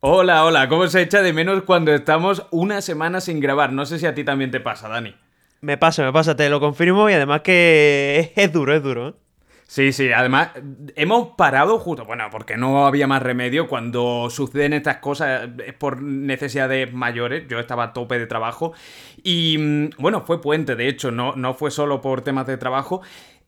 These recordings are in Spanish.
Hola, hola, ¿cómo se echa de menos cuando estamos una semana sin grabar? No sé si a ti también te pasa, Dani. Me pasa, me pasa, te lo confirmo y además que es, duro, es duro. ¿eh? Sí, sí, además hemos parado justo, bueno, porque no había más remedio cuando suceden estas cosas es por necesidades mayores, yo estaba a tope de trabajo y mm, bueno, fue puente, de hecho, no, no fue solo por temas de trabajo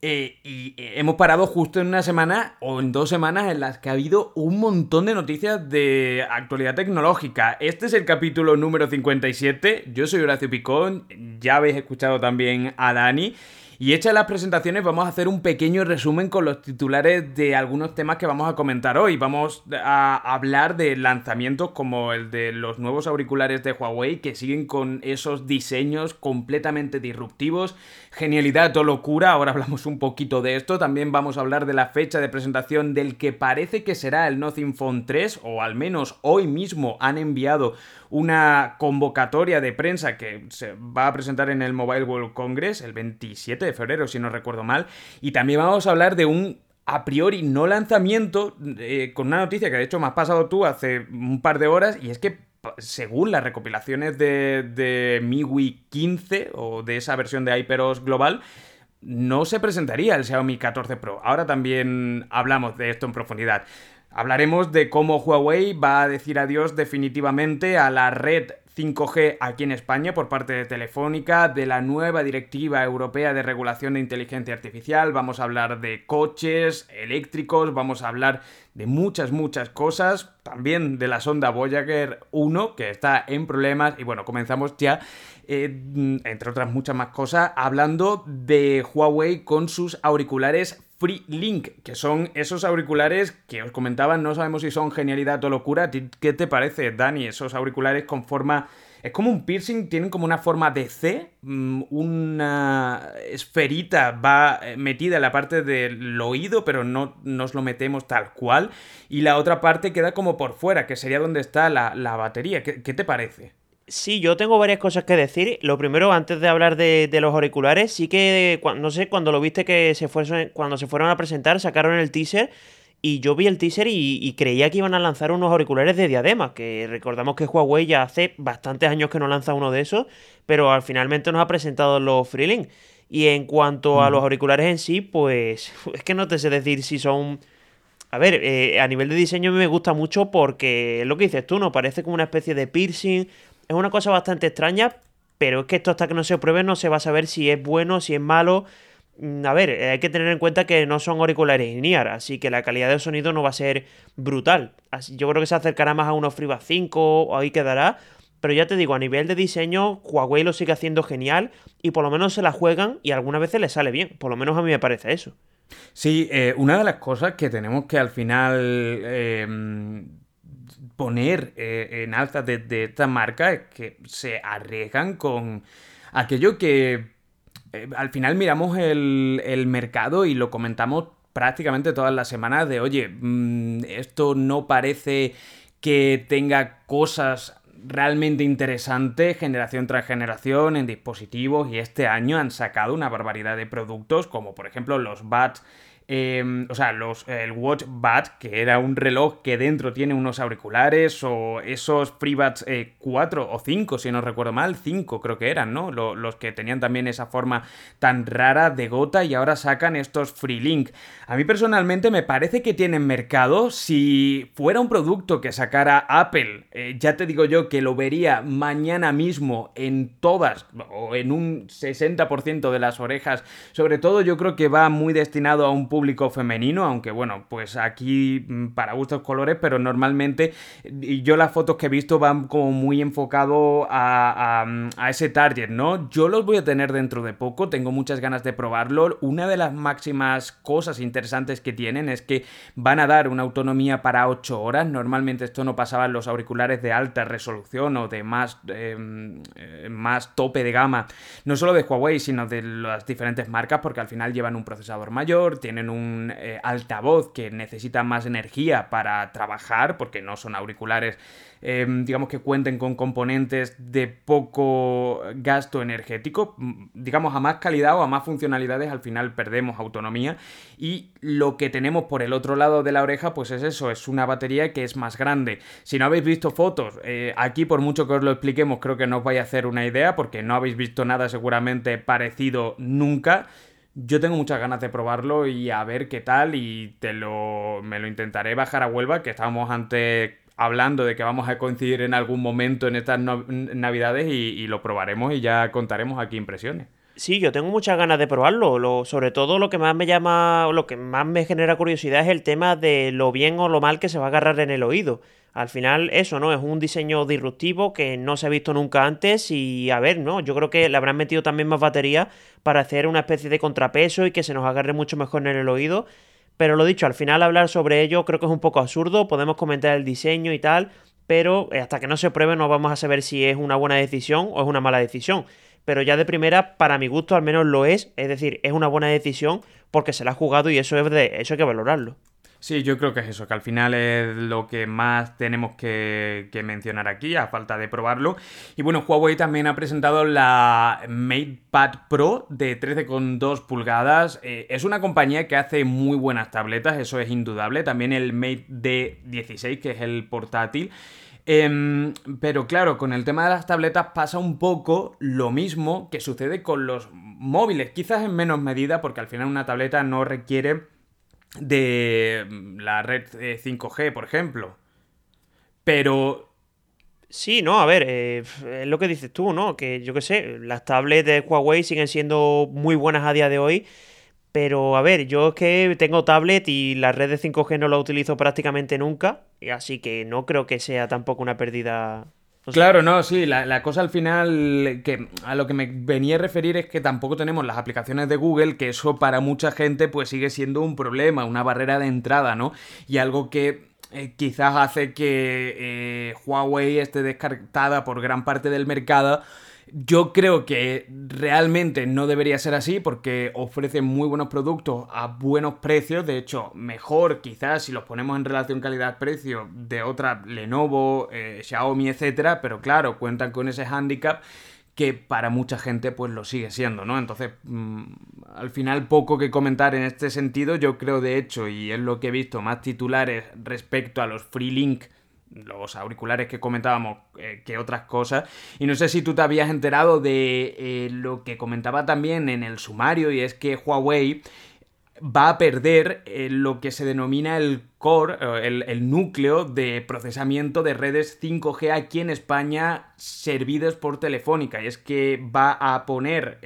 eh, y eh, hemos parado justo en una semana o en dos semanas en las que ha habido un montón de noticias de actualidad tecnológica. Este es el capítulo número 57. Yo soy Horacio Picón, ya habéis escuchado también a Dani. Y hechas las presentaciones, vamos a hacer un pequeño resumen con los titulares de algunos temas que vamos a comentar hoy. Vamos a hablar de lanzamientos como el de los nuevos auriculares de Huawei que siguen con esos diseños completamente disruptivos. Genialidad o locura, ahora hablamos un poquito de esto. También vamos a hablar de la fecha de presentación del que parece que será el Nothing Phone 3, o al menos hoy mismo han enviado una convocatoria de prensa que se va a presentar en el Mobile World Congress el 27 de febrero, si no recuerdo mal. Y también vamos a hablar de un a priori no lanzamiento, eh, con una noticia que de hecho me has pasado tú hace un par de horas, y es que según las recopilaciones de, de MIUI 15 o de esa versión de HyperOS global, no se presentaría el Xiaomi 14 Pro. Ahora también hablamos de esto en profundidad. Hablaremos de cómo Huawei va a decir adiós definitivamente a la red 5G aquí en España por parte de Telefónica, de la nueva Directiva Europea de Regulación de Inteligencia Artificial, vamos a hablar de coches eléctricos, vamos a hablar de muchas, muchas cosas, también de la sonda Voyager 1 que está en problemas. Y bueno, comenzamos ya, eh, entre otras muchas más cosas, hablando de Huawei con sus auriculares Free Link, que son esos auriculares que os comentaba, no sabemos si son genialidad o locura. ¿Qué te parece, Dani? Esos auriculares con forma... Es como un piercing, tienen como una forma de C, mm, una esferita va eh, metida en la parte del oído, pero no nos lo metemos tal cual, y la otra parte queda como por fuera, que sería donde está la, batería. ¿Qué te parece? Sí, yo tengo varias cosas que decir. Lo primero, antes de hablar de, los auriculares, sí que, no sé, cuando lo viste que se fueron, cuando se fueron a presentar, sacaron el teaser y yo vi el teaser y, creía que iban a lanzar unos auriculares de diadema, que recordamos que Huawei ya hace bastantes años que no lanza uno de esos, pero al finalmente nos ha presentado los Freelink. Y en cuanto a los auriculares en sí, pues es que no te sé decir si son... A ver, eh, a nivel de diseño me gusta mucho porque es lo que dices tú, ¿no? Parece como una especie de piercing, es una cosa bastante extraña, pero es que esto hasta que no se pruebe no se va a saber si es bueno, si es malo. Mm, a ver, hay que tener en cuenta que no son auriculares INIAR, así que la calidad del sonido no va a ser brutal. Yo creo que se acercará más a unos FreeBuds 5 o ahí quedará. Pero ya te digo, a nivel de diseño, Huawei lo sigue haciendo genial y por lo menos se la juegan y algunas veces le sale bien. Por lo menos a mí me parece eso. Sí, eh, una de las cosas que tenemos que al final eh, poner eh, en alza de, esta marca que se arriesgan con aquello que eh, al final miramos el, mercado y lo comentamos prácticamente todas las semanas de, oye, mm, esto no parece que tenga cosas realmente interesantes generación tras generación en dispositivos y este año han sacado una barbaridad de productos como por ejemplo los BATs Em, o sea, los, el Watch Bat, que era un reloj que dentro tiene unos auriculares, o esos FreeBuds 4 eh, o 5, si no recuerdo mal, 5 creo que eran, ¿no? los que tenían también esa forma tan rara de gota y ahora sacan estos Freelink. A mí personalmente me parece que tienen mercado. Si fuera un producto que sacara Apple, eh, ya te digo yo que lo vería mañana mismo en todas, o en un 60% de las orejas. Sobre todo yo creo que va muy destinado a un femenino, aunque bueno, pues aquí mm, para gustos colores, pero normalmente yo las fotos que he visto van como muy enfocado a, a, ese target, ¿no? Yo los voy a tener dentro de poco, tengo muchas ganas de probarlo. Una de las máximas cosas interesantes que tienen es que van a dar una autonomía para 8 horas. Normalmente esto no pasaba en los auriculares de alta resolución o de más, em, eh, más tope de gama, no solo de Huawei, sino de las diferentes marcas, porque al final llevan un procesador mayor, tienen un eh, altavoz que necesita más energía para trabajar, porque no son auriculares Em, digamos que cuenten con componentes de poco gasto energético, digamos a más calidad o a más funcionalidades al final perdemos autonomía y lo que tenemos por el otro lado de la oreja pues es eso, es una batería que es más grande. Si no habéis visto fotos, eh, aquí por mucho que os lo expliquemos creo que no os vais a hacer una idea porque no habéis visto nada seguramente parecido nunca. Yo tengo muchas ganas de probarlo y a ver qué tal y te lo me lo intentaré bajar a Huelva, que estábamos antes hablando de que vamos a coincidir en algún momento en estas navidades y, lo probaremos y ya contaremos aquí impresiones. Sí, yo tengo muchas ganas de probarlo. Lo, sobre todo lo que más me llama, lo que más me genera curiosidad es el tema de lo bien o lo mal que se va a agarrar en el oído. Al final, eso, ¿no? Es un diseño disruptivo que no se ha visto nunca antes y a ver, ¿no? Yo creo que le habrán metido también más batería para hacer una especie de contrapeso y que se nos agarre mucho mejor en el oído pero lo dicho, al final hablar sobre ello creo que es un poco absurdo, podemos comentar el diseño y tal, pero eh, hasta que no se pruebe no vamos a saber si es una buena decisión o es una mala decisión. Pero ya de primera, para mi gusto al menos lo es, es decir, es una buena decisión porque se la ha jugado y eso, es de, eso hay que valorarlo. Sí, yo creo que es eso, que al final es lo que más tenemos que, mencionar aquí, a falta de probarlo. Y bueno, Huawei también ha presentado la MatePad Pro de 13,2 pulgadas. Eh, es una compañía que hace muy buenas tabletas, eso es indudable. También el Mate D16, que es el portátil. Em, pero claro, con el tema de las tabletas pasa un poco lo mismo que sucede con los móviles, quizás en menos medida, porque al final una tableta no requiere de mm, la red 5G, por ejemplo. Pero... Sí, no, a ver, eh, es lo que dices tú, ¿no? Que yo qué sé, las tablets de Huawei siguen siendo muy buenas a día de hoy, pero a ver, yo es que tengo tablet y la red de 5G no la utilizo prácticamente nunca, así que no creo que sea tampoco una pérdida Claro, no, sí, la, cosa al final que a lo que me venía a referir es que tampoco tenemos las aplicaciones de Google, que eso para mucha gente pues sigue siendo un problema, una barrera de entrada, ¿no? Y algo que eh, quizás hace que eh, Huawei esté descartada por gran parte del mercado yo creo que realmente no debería ser así porque ofrece muy buenos productos a buenos precios. De hecho, mejor quizás si los ponemos en relación calidad-precio de otras Lenovo, eh, Xiaomi, etcétera. Pero claro, cuentan con ese handicap que para mucha gente pues lo sigue siendo, ¿no? Entonces, mm, al final poco que comentar en este sentido, yo creo de hecho, y es lo que he visto, más titulares respecto a los Free Link los auriculares que comentábamos eh, que otras cosas. Y no sé si tú te habías enterado de eh, lo que comentaba también en el sumario y es que Huawei va a perder eh, lo que se denomina el core, el, núcleo de procesamiento de redes 5G aquí en España servidos por Telefónica. Y es que va a poner,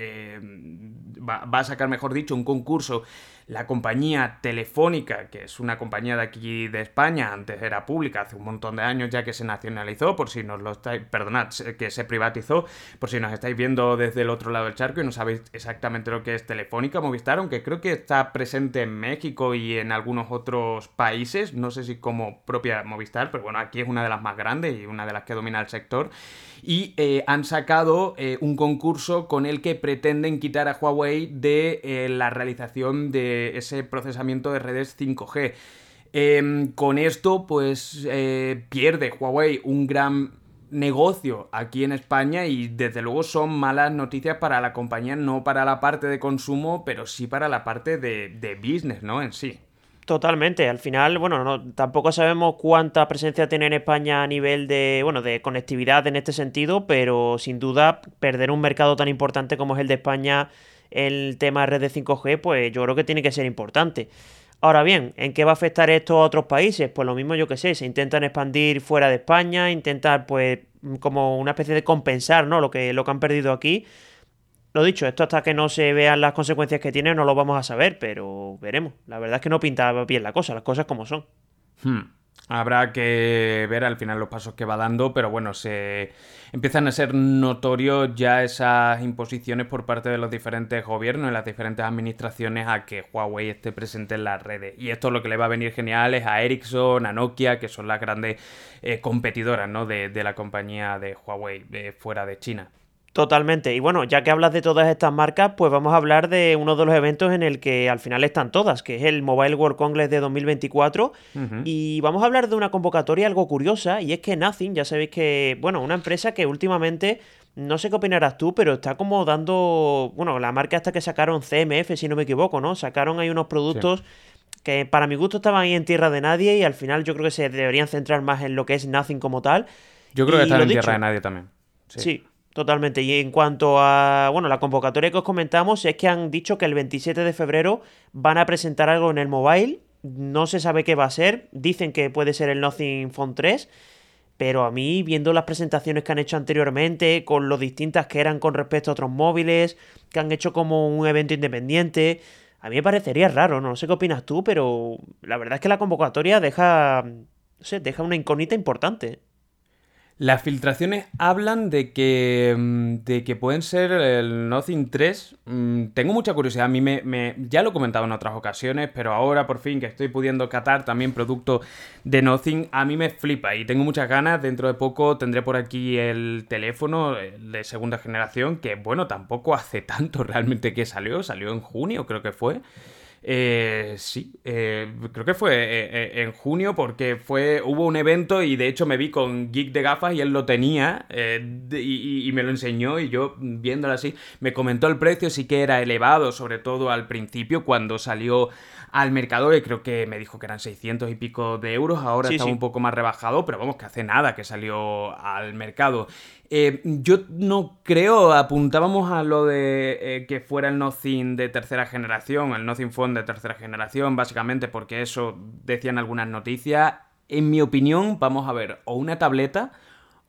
va, va, a sacar, mejor dicho, un concurso la compañía Telefónica, que es una compañía de aquí de España, antes era pública, hace un montón de años ya que se nacionalizó, por si nos lo estáis, perdonad, que se privatizó, por si nos estáis viendo desde el otro lado del charco y no sabéis exactamente lo que es Telefónica Movistar, aunque creo que está presente en México y en algunos otros países, no sé si como propia Movistar, pero bueno, aquí es una de las más grandes y una de las que domina el sector y eh, han sacado eh, un concurso con el que pretenden quitar a Huawei de eh, la realización de ese procesamiento de redes 5G. Em, con esto, pues pierde Huawei un gran negocio aquí en España y desde luego son malas noticias para la compañía, no para la parte de consumo, pero sí para la parte de, de business, ¿no? En sí. Totalmente. Al final, bueno, no, tampoco sabemos cuánta presencia tiene en España a nivel de, bueno, de conectividad en este sentido, pero sin duda perder un mercado tan importante como es el de España, el tema de red de 5G, pues yo creo que tiene que ser importante. Ahora bien, ¿en qué va a afectar esto a otros países? Pues lo mismo yo que sé, se intentan expandir fuera de España, intentar pues como una especie de compensar, ¿no? Lo que, lo que han perdido aquí lo dicho, esto hasta que no se vean las consecuencias que tiene no lo vamos a saber, pero veremos. La verdad es que no pinta bien la cosa, las cosas como son. Hmm. Habrá que ver al final los pasos que va dando, pero bueno, se empiezan a ser notorios ya esas imposiciones por parte de los diferentes gobiernos y las diferentes administraciones a que Huawei esté presente en las redes. Y esto lo que le va a venir genial es a Ericsson, a Nokia, que son las grandes eh, competidoras ¿no? de, la compañía de Huawei fuera de China. Totalmente. Y bueno, ya que hablas de todas estas marcas, pues vamos a hablar de uno de los eventos en el que al final están todas, que es el Mobile World Congress de 2024. Y vamos a hablar de una convocatoria algo curiosa, y es que Nothing, ya sabéis que, bueno, una empresa que últimamente, no sé qué opinarás tú, pero está como dando, bueno, la marca hasta que sacaron CMF, si no me equivoco, ¿no? Sacaron ahí unos productos... que para mi gusto estaban ahí en tierra de nadie y al final yo creo que se deberían centrar más en lo que es Nothing como tal. Yo creo que están en tierra de nadie también. sí, Totalmente. Y en cuanto a, bueno, la convocatoria que os comentamos es que han dicho que el 27 de febrero van a presentar algo en el mobile. No se sabe qué va a ser. Dicen que puede ser el Nothing Phone 3. Pero a mí, viendo las presentaciones que han hecho anteriormente, con lo distintas que eran con respecto a otros móviles, que han hecho como un evento independiente, a mí me parecería raro. No sé qué opinas tú, pero la verdad es que la convocatoria deja, no sé, deja una incógnita importante. Las filtraciones hablan de que, mm, de que pueden ser el Nothing 3. Mm, tengo mucha curiosidad. A mí me, ya lo he comentado en otras ocasiones, pero ahora por fin que estoy pudiendo catar también producto de Nothing, a mí me flipa y tengo muchas ganas. Dentro de poco tendré por aquí el teléfono de segunda generación, que bueno, tampoco hace tanto realmente que salió. Salió en junio, creo que fue. Eh, sí, eh, creo que fue eh, en junio porque fue hubo un evento y de hecho me vi con Geek de gafas y él lo tenía y, y, me lo enseñó y yo viéndolo así me comentó el precio, sí que era elevado, sobre todo al principio cuando salió al mercado y creo que me dijo que eran 600 y pico de euros, ahora está un poco más rebajado, pero vamos, que hace nada que salió al mercado. Eh, yo no creo, apuntábamos a lo de eh, que fuera el Nothing de tercera generación, el Nothing Phone de tercera generación, básicamente porque eso decían algunas noticias. En mi opinión, vamos a ver o una tableta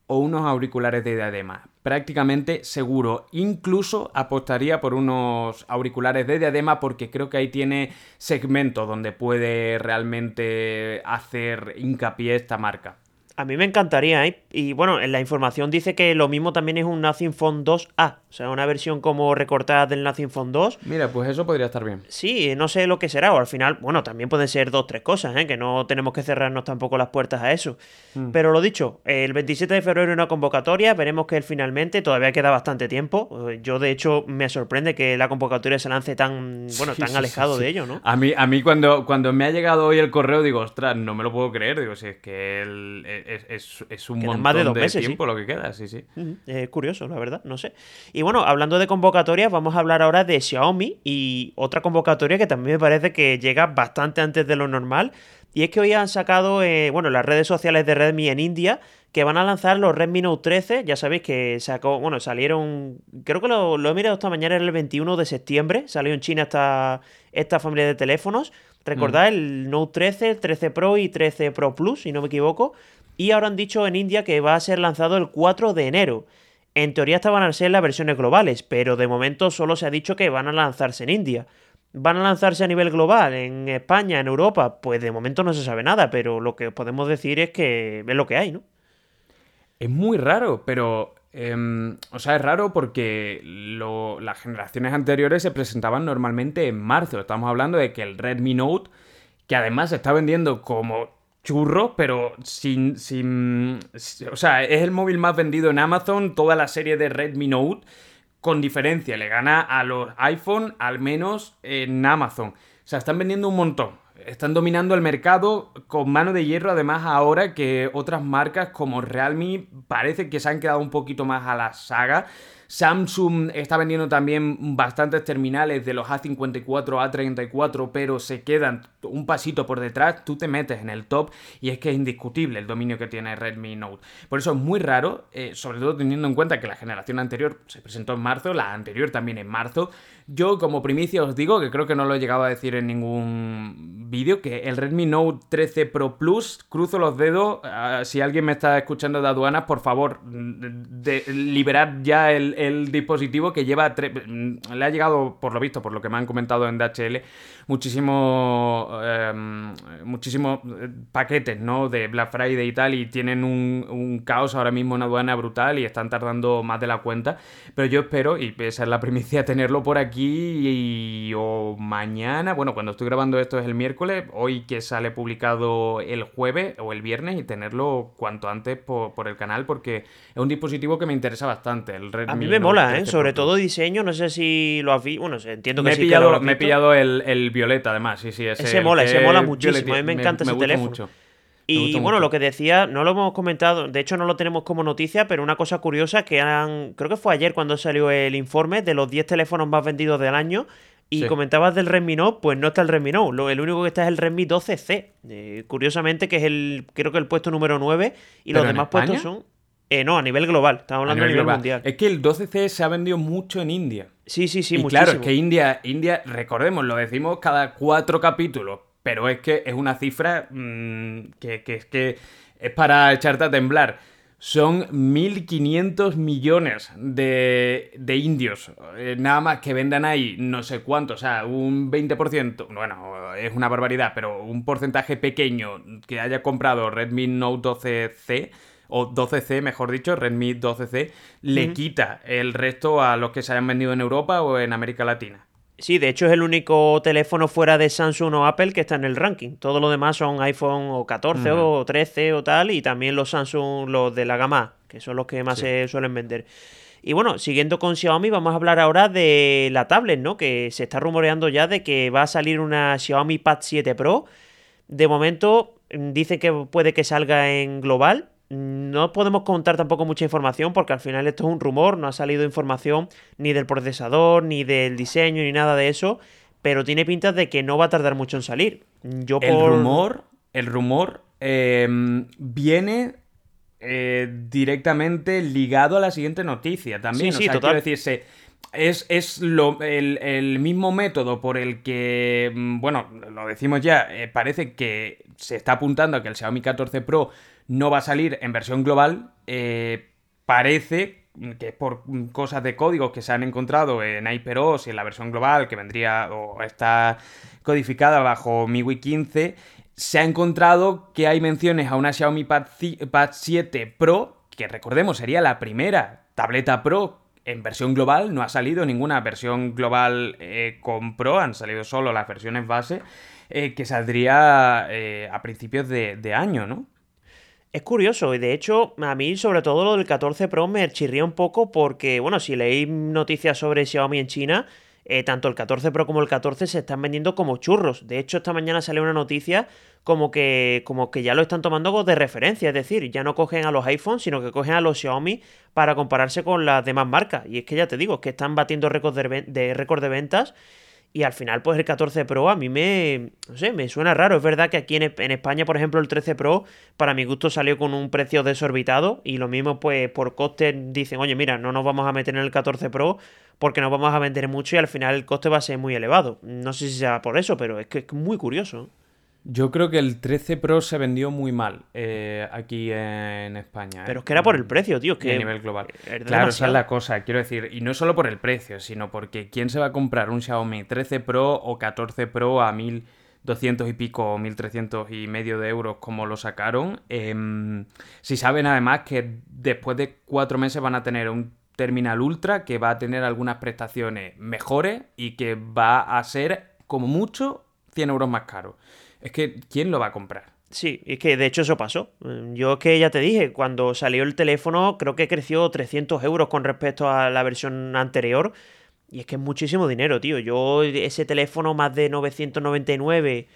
o unos auriculares de diadema. Prácticamente seguro. Incluso apostaría por unos auriculares de diadema porque creo que ahí tiene segmento donde puede realmente hacer hincapié esta marca. A mí me encantaría, ¿eh? Y bueno, en la información dice que lo mismo también es un Nothing Phone 2A, o sea, una versión como recortada del Nothing Phone 2. Mira, pues eso podría estar bien. Sí, no sé lo que será, o al final, bueno, también pueden ser dos, tres cosas, ¿eh? Que no tenemos que cerrarnos tampoco las puertas a eso. Mm. Pero lo dicho, el 27 de febrero una convocatoria, veremos que él finalmente, todavía queda bastante tiempo. Yo, de hecho, me sorprende que la convocatoria se lance tan, bueno, tan alejado de ello, ¿no? A mí, a mí cuando, cuando me ha llegado hoy el correo, digo, ostras, no me lo puedo creer, digo, si es que el es, un montón más de, dos meses, tiempo lo que queda, sí, sí. Es curioso, la verdad, no sé. Y bueno, hablando de convocatorias, vamos a hablar ahora de Xiaomi y otra convocatoria que también me parece que llega bastante antes de lo normal. Y es que hoy han sacado, eh, bueno, las redes sociales de Redmi en India que van a lanzar los Redmi Note 13. Ya sabéis que sacó, bueno, salieron, creo que lo, lo he mirado esta mañana, era el 21 de septiembre. Salió en China esta, esta familia de teléfonos. Recordad, mm. el Note 13, 13 Pro y 13 Pro Plus, si no me equivoco. Y ahora han dicho en India que va a ser lanzado el 4 de enero. En teoría estaban a ser las versiones globales, pero de momento solo se ha dicho que van a lanzarse en India. ¿Van a lanzarse a nivel global en España, en Europa? Pues de momento no se sabe nada, pero lo que podemos decir es que es lo que hay, ¿no? Es muy raro, pero... Em, o sea, es raro porque las generaciones anteriores se presentaban normalmente en marzo. Estamos hablando de que el Redmi Note, que además se está vendiendo como churro, pero sin, sin, O sea, es el móvil más vendido en Amazon, toda la serie de Redmi Note, con diferencia, le gana a los iPhone, al menos en Amazon. O sea, están vendiendo un montón. Están dominando el mercado con mano de hierro, además ahora que otras marcas como Realme parece que se han quedado un poquito más a la saga. Samsung está vendiendo también bastantes terminales de los A54, A34, pero se quedan un pasito por detrás. Tú te metes en el top y es que es indiscutible el dominio que tiene Redmi Note. Por eso es muy raro, eh, sobre todo teniendo en cuenta que la generación anterior se presentó en marzo, la anterior también en marzo. Yo como primicia os digo, que creo que no lo he llegado a decir en ningún vídeo, que el Redmi Note 13 Pro Plus, cruzo los dedos, ah, si alguien me está escuchando de aduanas, por favor, de, liberad ya el, dispositivo que lleva, le ha llegado, por lo visto, por lo que me han comentado en DHL, muchísimos eh, paquetes, ¿no? De Black Friday y tal, y tienen un, un, caos ahora mismo en aduana brutal y están tardando más de la cuenta. Pero yo espero, y esa es la primicia, tenerlo por aquí y, o mañana, bueno, cuando estoy grabando esto es el miércoles, hoy que sale publicado el jueves o el viernes y tenerlo cuanto antes por, por el canal porque es un dispositivo que me interesa bastante. El a mí me mola, ¿eh? Sobre todo diseño, no sé si lo has visto, bueno, entiendo que me sí pillado, Me he pillado el, el, violeta además, sí, sí. Ese, ese mola, ese mola muchísimo, a mí me encanta ese teléfono. Mucho. Y bueno, lo que decía, no lo hemos comentado, de hecho no lo tenemos como noticia, pero una cosa curiosa que han, creo que fue ayer cuando salió el informe de los 10 teléfonos más vendidos del año, y comentabas del Redmi Note, pues no está el Redmi Note. el único que está es el Redmi 12C. Eh, curiosamente, que es el, creo que el puesto número 9. Y los demás puestos son. Eh, no, a nivel global. Estamos hablando a nivel, mundial. Es que el 12C se ha vendido mucho en India. Sí, sí, sí, y Claro, es que India, India, recordemos, lo decimos cada cuatro capítulos. Pero es que es una cifra mm, que, que, que es para echarte a temblar son 1.500 millones de, de indios. Eh, nada más que vendan ahí no sé cuánto, o sea, un 20%, bueno, es una barbaridad, pero un porcentaje pequeño que haya comprado Redmi Note 12C, o 12C, mejor dicho, Redmi 12C, le quita el resto a los que se hayan vendido en Europa o en América Latina. Sí, de hecho es el único teléfono fuera de Samsung o Apple que está en el ranking. Todo lo demás son iPhone o 14 o 13 o tal, y también los Samsung, los de la gama, que son los que más se suelen vender. Y bueno, siguiendo con Xiaomi, vamos a hablar ahora de la tablet, ¿no? Que se está rumoreando ya de que va a salir una Xiaomi Pad 7 Pro. De momento, mm, dice que puede que salga en global, no podemos contar tampoco mucha información porque al final esto es un rumor, no ha salido información ni del procesador, ni del diseño, ni nada de eso, pero tiene pinta de que no va a tardar mucho en salir. Yo El rumor, el rumor em, viene eh, directamente ligado a la siguiente noticia también. Sí, o sea, quiero decirse, es, es lo, el, mismo método por el que, mm, bueno, lo decimos ya, eh, parece que se está apuntando a que el Xiaomi 14 Pro no va a salir en versión global. Eh, parece que es por cosas de códigos que se han encontrado en HyperOS y en la versión global, que vendría o está codificada bajo MIUI 15, se ha encontrado que hay menciones a una Xiaomi Pad, 7 Pro, que recordemos sería la primera tableta Pro en versión global, no ha salido ninguna versión global eh, con Pro, han salido solo las versiones base, eh, que saldría a principios de, de año, ¿no? Es curioso, y de hecho, a mí sobre todo lo del 14 Pro me chirría un poco porque, bueno, si leí noticias sobre Xiaomi en China, eh, tanto el 14 Pro como el 14 se están vendiendo como churros. De hecho, esta mañana salió una noticia como que, como que ya lo están tomando de referencia, es decir, ya no cogen a los iPhones, sino que cogen a los Xiaomi para compararse con las demás marcas. Y es que ya te digo, que están batiendo récords de, récord de ventas y al final, pues el 14 Pro a mí me, no sé, me suena raro. Es verdad que aquí en, España, por ejemplo, el 13 Pro, para mi gusto, salió con un precio desorbitado. Y lo mismo, pues por coste, dicen, oye, mira, no nos vamos a meter en el 14 Pro porque nos vamos a vender mucho y al final el coste va a ser muy elevado. No sé si sea por eso, pero es que es muy curioso. Yo creo que el 13 Pro se vendió muy mal eh, aquí en España. ¿eh? Pero es que era por el precio, tío. Que a nivel global. Claro, esa es la cosa, quiero decir. Y no solo por el precio, sino porque ¿quién se va a comprar un Xiaomi 13 Pro o 14 Pro a 1200 y pico o 1300 y medio de euros como lo sacaron? Em, si saben además que después de cuatro meses van a tener un terminal ultra que va a tener algunas prestaciones mejores y que va a ser como mucho 100 euros más caro es que ¿quién lo va a comprar? Sí, es que de hecho eso pasó. Yo es que ya te dije, cuando salió el teléfono creo que creció 300 euros con respecto a la versión anterior. Y es que es muchísimo dinero, tío. Yo ese teléfono más de 999,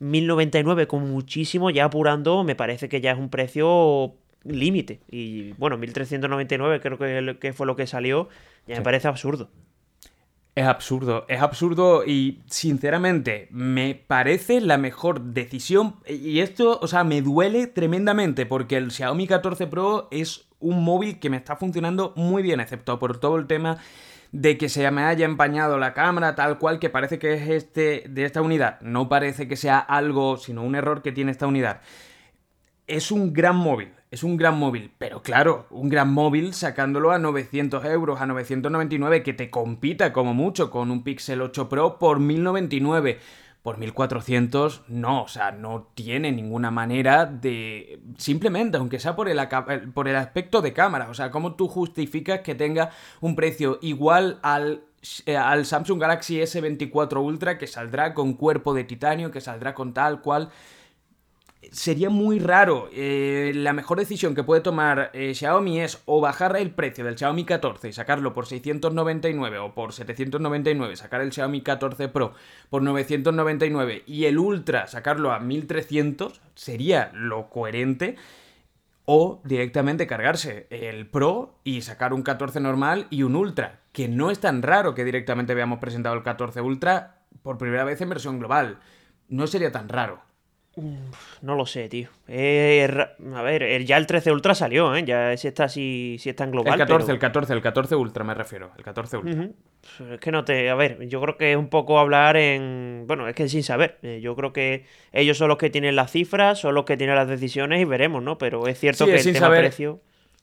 1099 con muchísimo, ya apurando, me parece que ya es un precio límite. Y bueno, 1399 creo que, fue lo que salió. Ya me parece absurdo. Es absurdo, es absurdo y sinceramente me parece la mejor decisión y esto, o sea, me duele tremendamente porque el Xiaomi 14 Pro es un móvil que me está funcionando muy bien, excepto por todo el tema de que se me haya empañado la cámara tal cual que parece que es este de esta unidad. No parece que sea algo, sino un error que tiene esta unidad. Es un gran móvil, es un gran móvil, pero claro, un gran móvil sacándolo a 900 euros, a 999, que te compita como mucho con un Pixel 8 Pro por 1099. por 1400 no, o sea, no tiene ninguna manera de... Simplemente, aunque sea por el, por el aspecto de cámara, o sea, ¿cómo tú justificas que tenga un precio igual al eh, al Samsung Galaxy S24 Ultra que saldrá con cuerpo de titanio, que saldrá con tal cual sería muy raro. Eh, la mejor decisión que puede tomar eh, Xiaomi es o bajar el precio del Xiaomi 14 y sacarlo por 699 o por 799, sacar el Xiaomi 14 Pro por 999 y el Ultra sacarlo a 1300, sería lo coherente. O directamente cargarse el Pro y sacar un 14 normal y un Ultra, que no es tan raro que directamente veamos presentado el 14 Ultra por primera vez en versión global. No sería tan raro. No lo sé, tío. Eh, a ver, ya el 13 Ultra salió, ¿eh? Ya si está así, si está en global. El 14, el 14, el 14 Ultra me refiero. El 14 Ultra. Es que no te. A ver, yo creo que es un poco hablar en. Bueno, es que sin saber. Eh, yo creo que ellos son los que tienen las cifras, son los que tienen las decisiones y veremos, ¿no? Pero es cierto que el tema precio.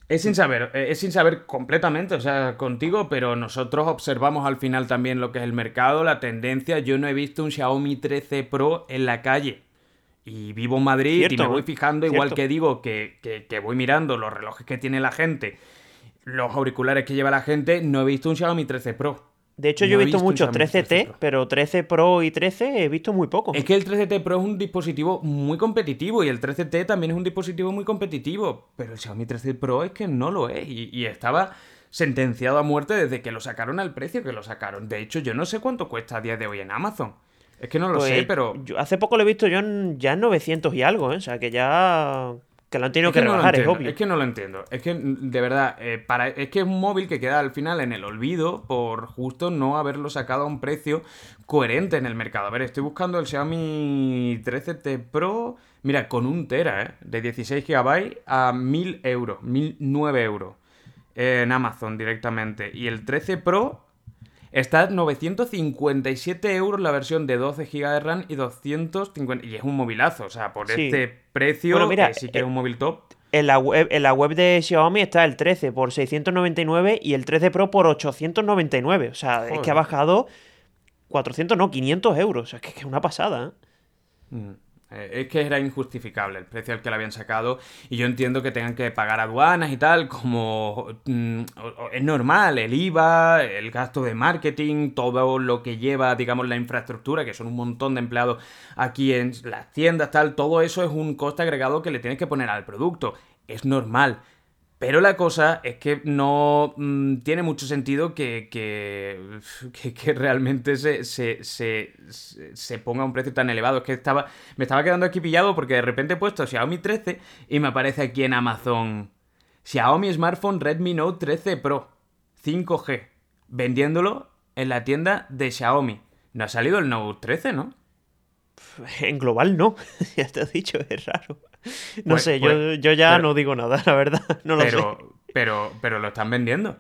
Es sin saber, eh, es sin saber completamente, o sea, contigo, pero nosotros observamos al final también lo que es el mercado, la tendencia. Yo no he visto un Xiaomi 13 Pro en la calle y vivo en Madrid y me voy fijando, igual que digo que, que, voy mirando los relojes que tiene la gente, los auriculares que lleva la gente, no he visto un Xiaomi 13 Pro. De hecho, yo he visto, muchos 13T, pero 13 Pro y 13 he visto muy poco. Es que el 13T Pro es un dispositivo muy competitivo y el 13T también es un dispositivo muy competitivo, pero el Xiaomi 13 Pro es que no lo es y, y estaba sentenciado a muerte desde que lo sacaron al precio que lo sacaron. De hecho, yo no sé cuánto cuesta a día de hoy en Amazon. Es que no lo sé, pues, pero. hace poco lo he visto yo en, ya en 900 y algo, ¿eh? O sea, que ya. Que lo han tenido que, rebajar, es obvio. Es que no lo entiendo. Es que, de verdad, eh, para, es que es un móvil que queda al final en el olvido por justo no haberlo sacado a un precio coherente en el mercado. A ver, estoy buscando el Xiaomi 13T Pro. Mira, con un Tera, ¿eh? De 16 GB a 1000 euros, 1009 euros. en Amazon directamente. Y el 13 Pro Está 957 euros la versión de 12 GB de RAM y 250... Y es un movilazo, o sea, por este precio mira, sí que es eh, un móvil top. En la, web, en la web de Xiaomi está el 13 por 699 y el 13 Pro por 899. O sea, es que ha bajado 400, no, 500 euros. O sea, es que es una pasada. ¿eh? Mm. Eh, es que era injustificable el precio al que lo habían sacado y yo entiendo que tengan que pagar aduanas y tal, como mm, es normal, el IVA, el gasto de marketing, todo lo que lleva, digamos, la infraestructura, que son un montón de empleados aquí en las tiendas, tal, todo eso es un coste agregado que le tienes que poner al producto. Es normal. Pero la cosa es que no mm, tiene mucho sentido que, que, realmente se, se, se, se, ponga un precio tan elevado. Es que estaba, me estaba quedando aquí pillado porque de repente he puesto Xiaomi 13 y me aparece aquí en Amazon Xiaomi Smartphone Redmi Note 13 Pro 5G, vendiéndolo en la tienda de Xiaomi. No ha salido el Note 13, ¿no? En global no, ya te he dicho, es raro. No pues, sé, yo, pues, yo, ya no digo nada, la verdad. No lo pero, sé. Pero, pero lo están vendiendo.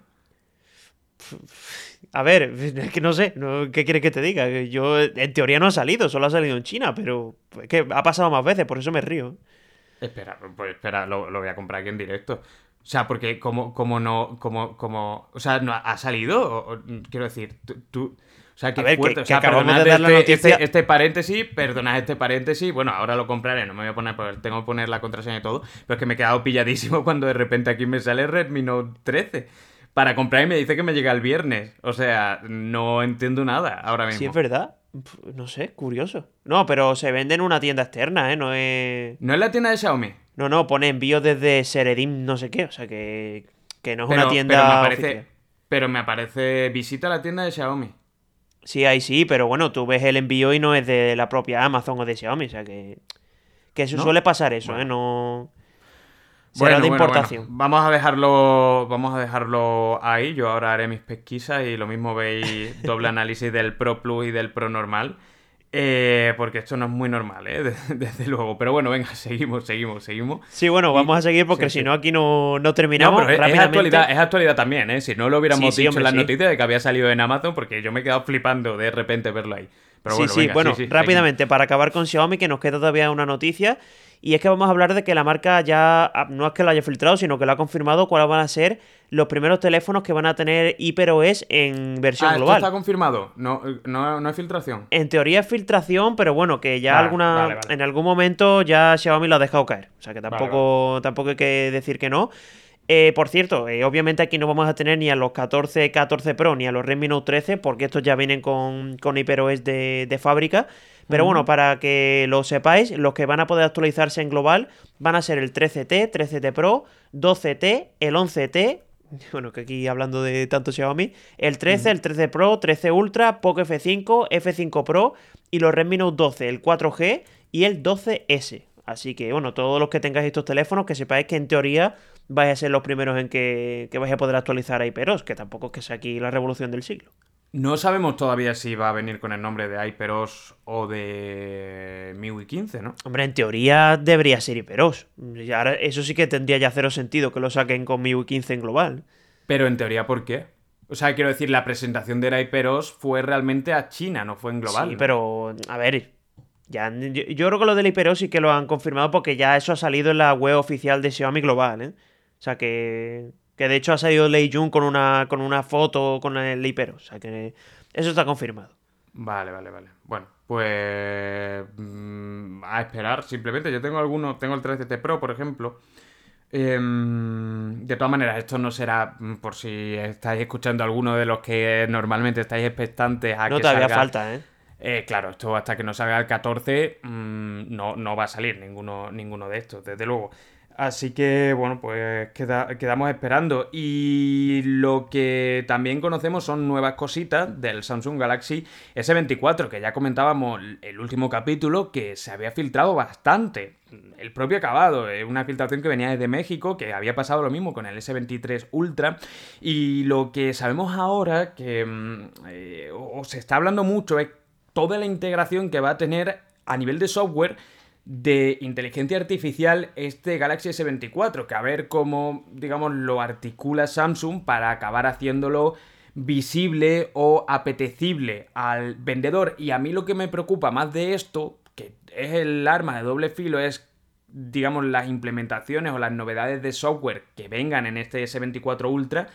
A ver, es que no sé, ¿qué quieres que te diga? Yo, en teoría no ha salido, solo ha salido en China, pero es que ha pasado más veces, por eso me río. Espera, pues espera, lo, lo voy a comprar aquí en directo. O sea, porque como, como no, como, como, o sea, no ha salido, quiero decir, tú, o sea, qué fuerte. o sea, perdonad este, este, este, paréntesis, perdonad este paréntesis. Bueno, ahora lo compraré, no me voy a poner, tengo que poner la contraseña y todo. Pero es que me he quedado pilladísimo cuando de repente aquí me sale Redmi Note 13 para comprar y me dice que me llega el viernes. O sea, no entiendo nada ahora mismo. Sí, es verdad. No sé, curioso. No, pero se vende en una tienda externa, ¿eh? No es. ¿No es la tienda de Xiaomi? No, no, pone envío desde Seredim, no sé qué. O sea, que, que no es una tienda. Pero me, aparece, pero me aparece visita a la tienda de Xiaomi. Sí, ahí sí, pero bueno, tú ves el envío y no es de la propia Amazon o de Xiaomi, o sea que. Que eso suele pasar eso, ¿eh? No. Será de importación. Vamos a dejarlo. Vamos a dejarlo ahí. Yo ahora haré mis pesquisas y lo mismo veis doble análisis del Pro Plus y del Pro normal. Eh, porque esto no es muy normal, ¿eh? Desde, luego. Pero bueno, venga, seguimos, seguimos, seguimos. Sí, bueno, vamos a seguir porque si no aquí no, no terminamos. es, actualidad, es actualidad también, ¿eh? Si no lo hubiéramos dicho en las noticias de que había salido en Amazon, porque yo me he quedado flipando de repente verlo ahí. Pero sí, bueno, sí, bueno, rápidamente, para acabar con Xiaomi, que nos queda todavía una noticia. Y es que vamos a hablar de que la marca ya ah, no es que lo haya filtrado, sino que lo ha confirmado cuáles van a ser los primeros teléfonos que van a tener HyperOS en versión ah, global. Esto está confirmado, no, no, no, es filtración. En teoría es filtración, pero bueno, que ya alguna en algún momento ya Xiaomi lo ha dejado caer. O sea que tampoco, tampoco hay que decir que no. Eh, por cierto, eh, obviamente aquí no vamos a tener ni a los 14, 14 Pro ni a los Redmi Note 13 porque estos ya vienen con, con HyperOS de, de fábrica. Pero bueno, para que lo sepáis, los que van a poder actualizarse en global van a ser el 13T, 13T Pro, 12T, el 11T, bueno, que aquí hablando de tanto Xiaomi, el 13, el 13 Pro, 13 Ultra, Poco F5, F5 Pro y los Redmi Note 12, el 4G y el 12S. Así que bueno, todos los que tengáis estos teléfonos, que sepáis que en teoría vais a ser los primeros en que, que vais a poder actualizar a HyperOS, que tampoco es que sea aquí la revolución del siglo. No sabemos todavía si va a venir con el nombre de HyperOS o de MIUI 15, ¿no? Hombre, en teoría debería ser HyperOS. Ahora, eso sí que tendría ya cero sentido que lo saquen con MIUI 15 en global. Pero en teoría, ¿por qué? O sea, quiero decir, la presentación de HyperOS fue realmente a China, no fue en global. Sí, pero, a ver, ya, yo, creo que lo del HyperOS sí que lo han confirmado porque ya eso ha salido en la web oficial de Xiaomi Global, ¿eh? O sea que, que de hecho ha salido Lei Jun con una, con una foto con el Hyper. O sea que eso está confirmado. Vale, vale, vale. Bueno, pues mm, a esperar simplemente. Yo tengo algunos, tengo el 13T Pro, por ejemplo. Em, de todas maneras, esto no será mm, por si estáis escuchando alguno de los que normalmente estáis expectantes a no que todavía falta, ¿eh? ¿eh? Claro, esto hasta que no salga el 14 mm, no, no va a salir ninguno, ninguno de estos, desde luego. Así que, bueno, pues quedamos esperando. Y lo que también conocemos son nuevas cositas del Samsung Galaxy S24, que ya comentábamos el último capítulo, que se había filtrado bastante. El propio acabado, una filtración que venía desde México, que había pasado lo mismo con el S23 Ultra. Y lo que sabemos ahora, que mm, eh, se está hablando mucho, es toda la integración que va a tener a nivel de software de inteligencia artificial este Galaxy S24, que a ver cómo, digamos, lo articula Samsung para acabar haciéndolo visible o apetecible al vendedor. Y a mí lo que me preocupa más de esto, que es el arma de doble filo, es, digamos, las implementaciones o las novedades de software que vengan en este S24 Ultra,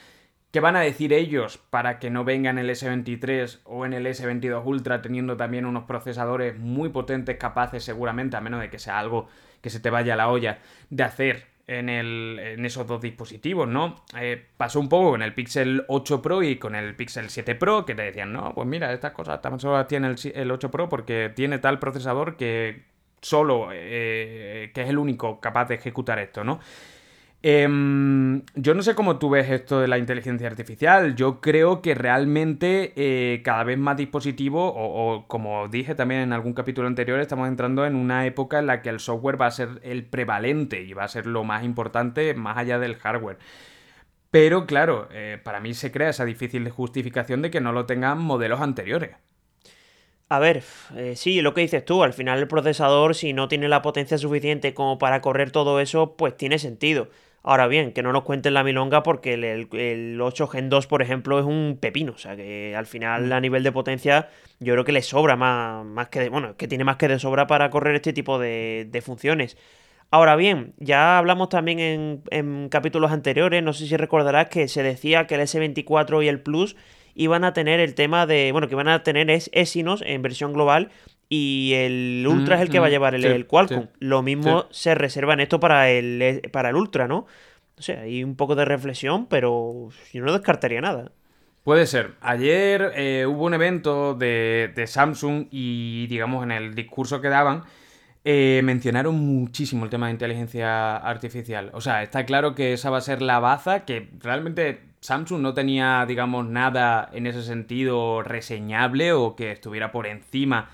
¿Qué van a decir ellos para que no vengan el S23 o en el S22 Ultra teniendo también unos procesadores muy potentes capaces seguramente, a menos de que sea algo que se te vaya a la olla, de hacer en, en esos dos dispositivos, ¿no? Eh, pasó un poco con el Pixel 8 Pro y con el Pixel 7 Pro, que te decían, no, pues mira, estas cosas tan solo tiene el, el 8 Pro porque tiene tal procesador que solo, eh, que es el único capaz de ejecutar esto, ¿no? Em, yo no sé cómo tú ves esto de la inteligencia artificial. Yo creo que realmente eh, cada vez más dispositivos, o, como dije también en algún capítulo anterior, estamos entrando en una época en la que el software va a ser el prevalente y va a ser lo más importante más allá del hardware. Pero claro, eh, para mí se crea esa difícil justificación de que no lo tengan modelos anteriores. A ver, eh, sí, lo que dices tú, al final el procesador, si no tiene la potencia suficiente como para correr todo eso, pues tiene sentido. Ahora bien, que no nos cuenten la milonga porque el, 8 Gen 2, por ejemplo, es un pepino. O sea que al final, a nivel de potencia, yo creo que le sobra más, más que de, Bueno, que tiene más que de sobra para correr este tipo de, funciones. Ahora bien, ya hablamos también en, en, capítulos anteriores, no sé si recordarás que se decía que el S24 y el Plus iban a tener el tema de, bueno, que iban a tener es Exynos en versión global y el Ultra es el que va a llevar el, Qualcomm. Lo mismo se reserva en esto para el, para el Ultra, ¿no? O sea, hay un poco de reflexión, pero yo no descartaría nada. Puede ser. Ayer eh, hubo un evento de, Samsung y, digamos, en el discurso que daban, eh, mencionaron muchísimo el tema de inteligencia artificial. O sea, está claro que esa va a ser la baza, que realmente Samsung no tenía, digamos, nada en ese sentido reseñable o que estuviera por encima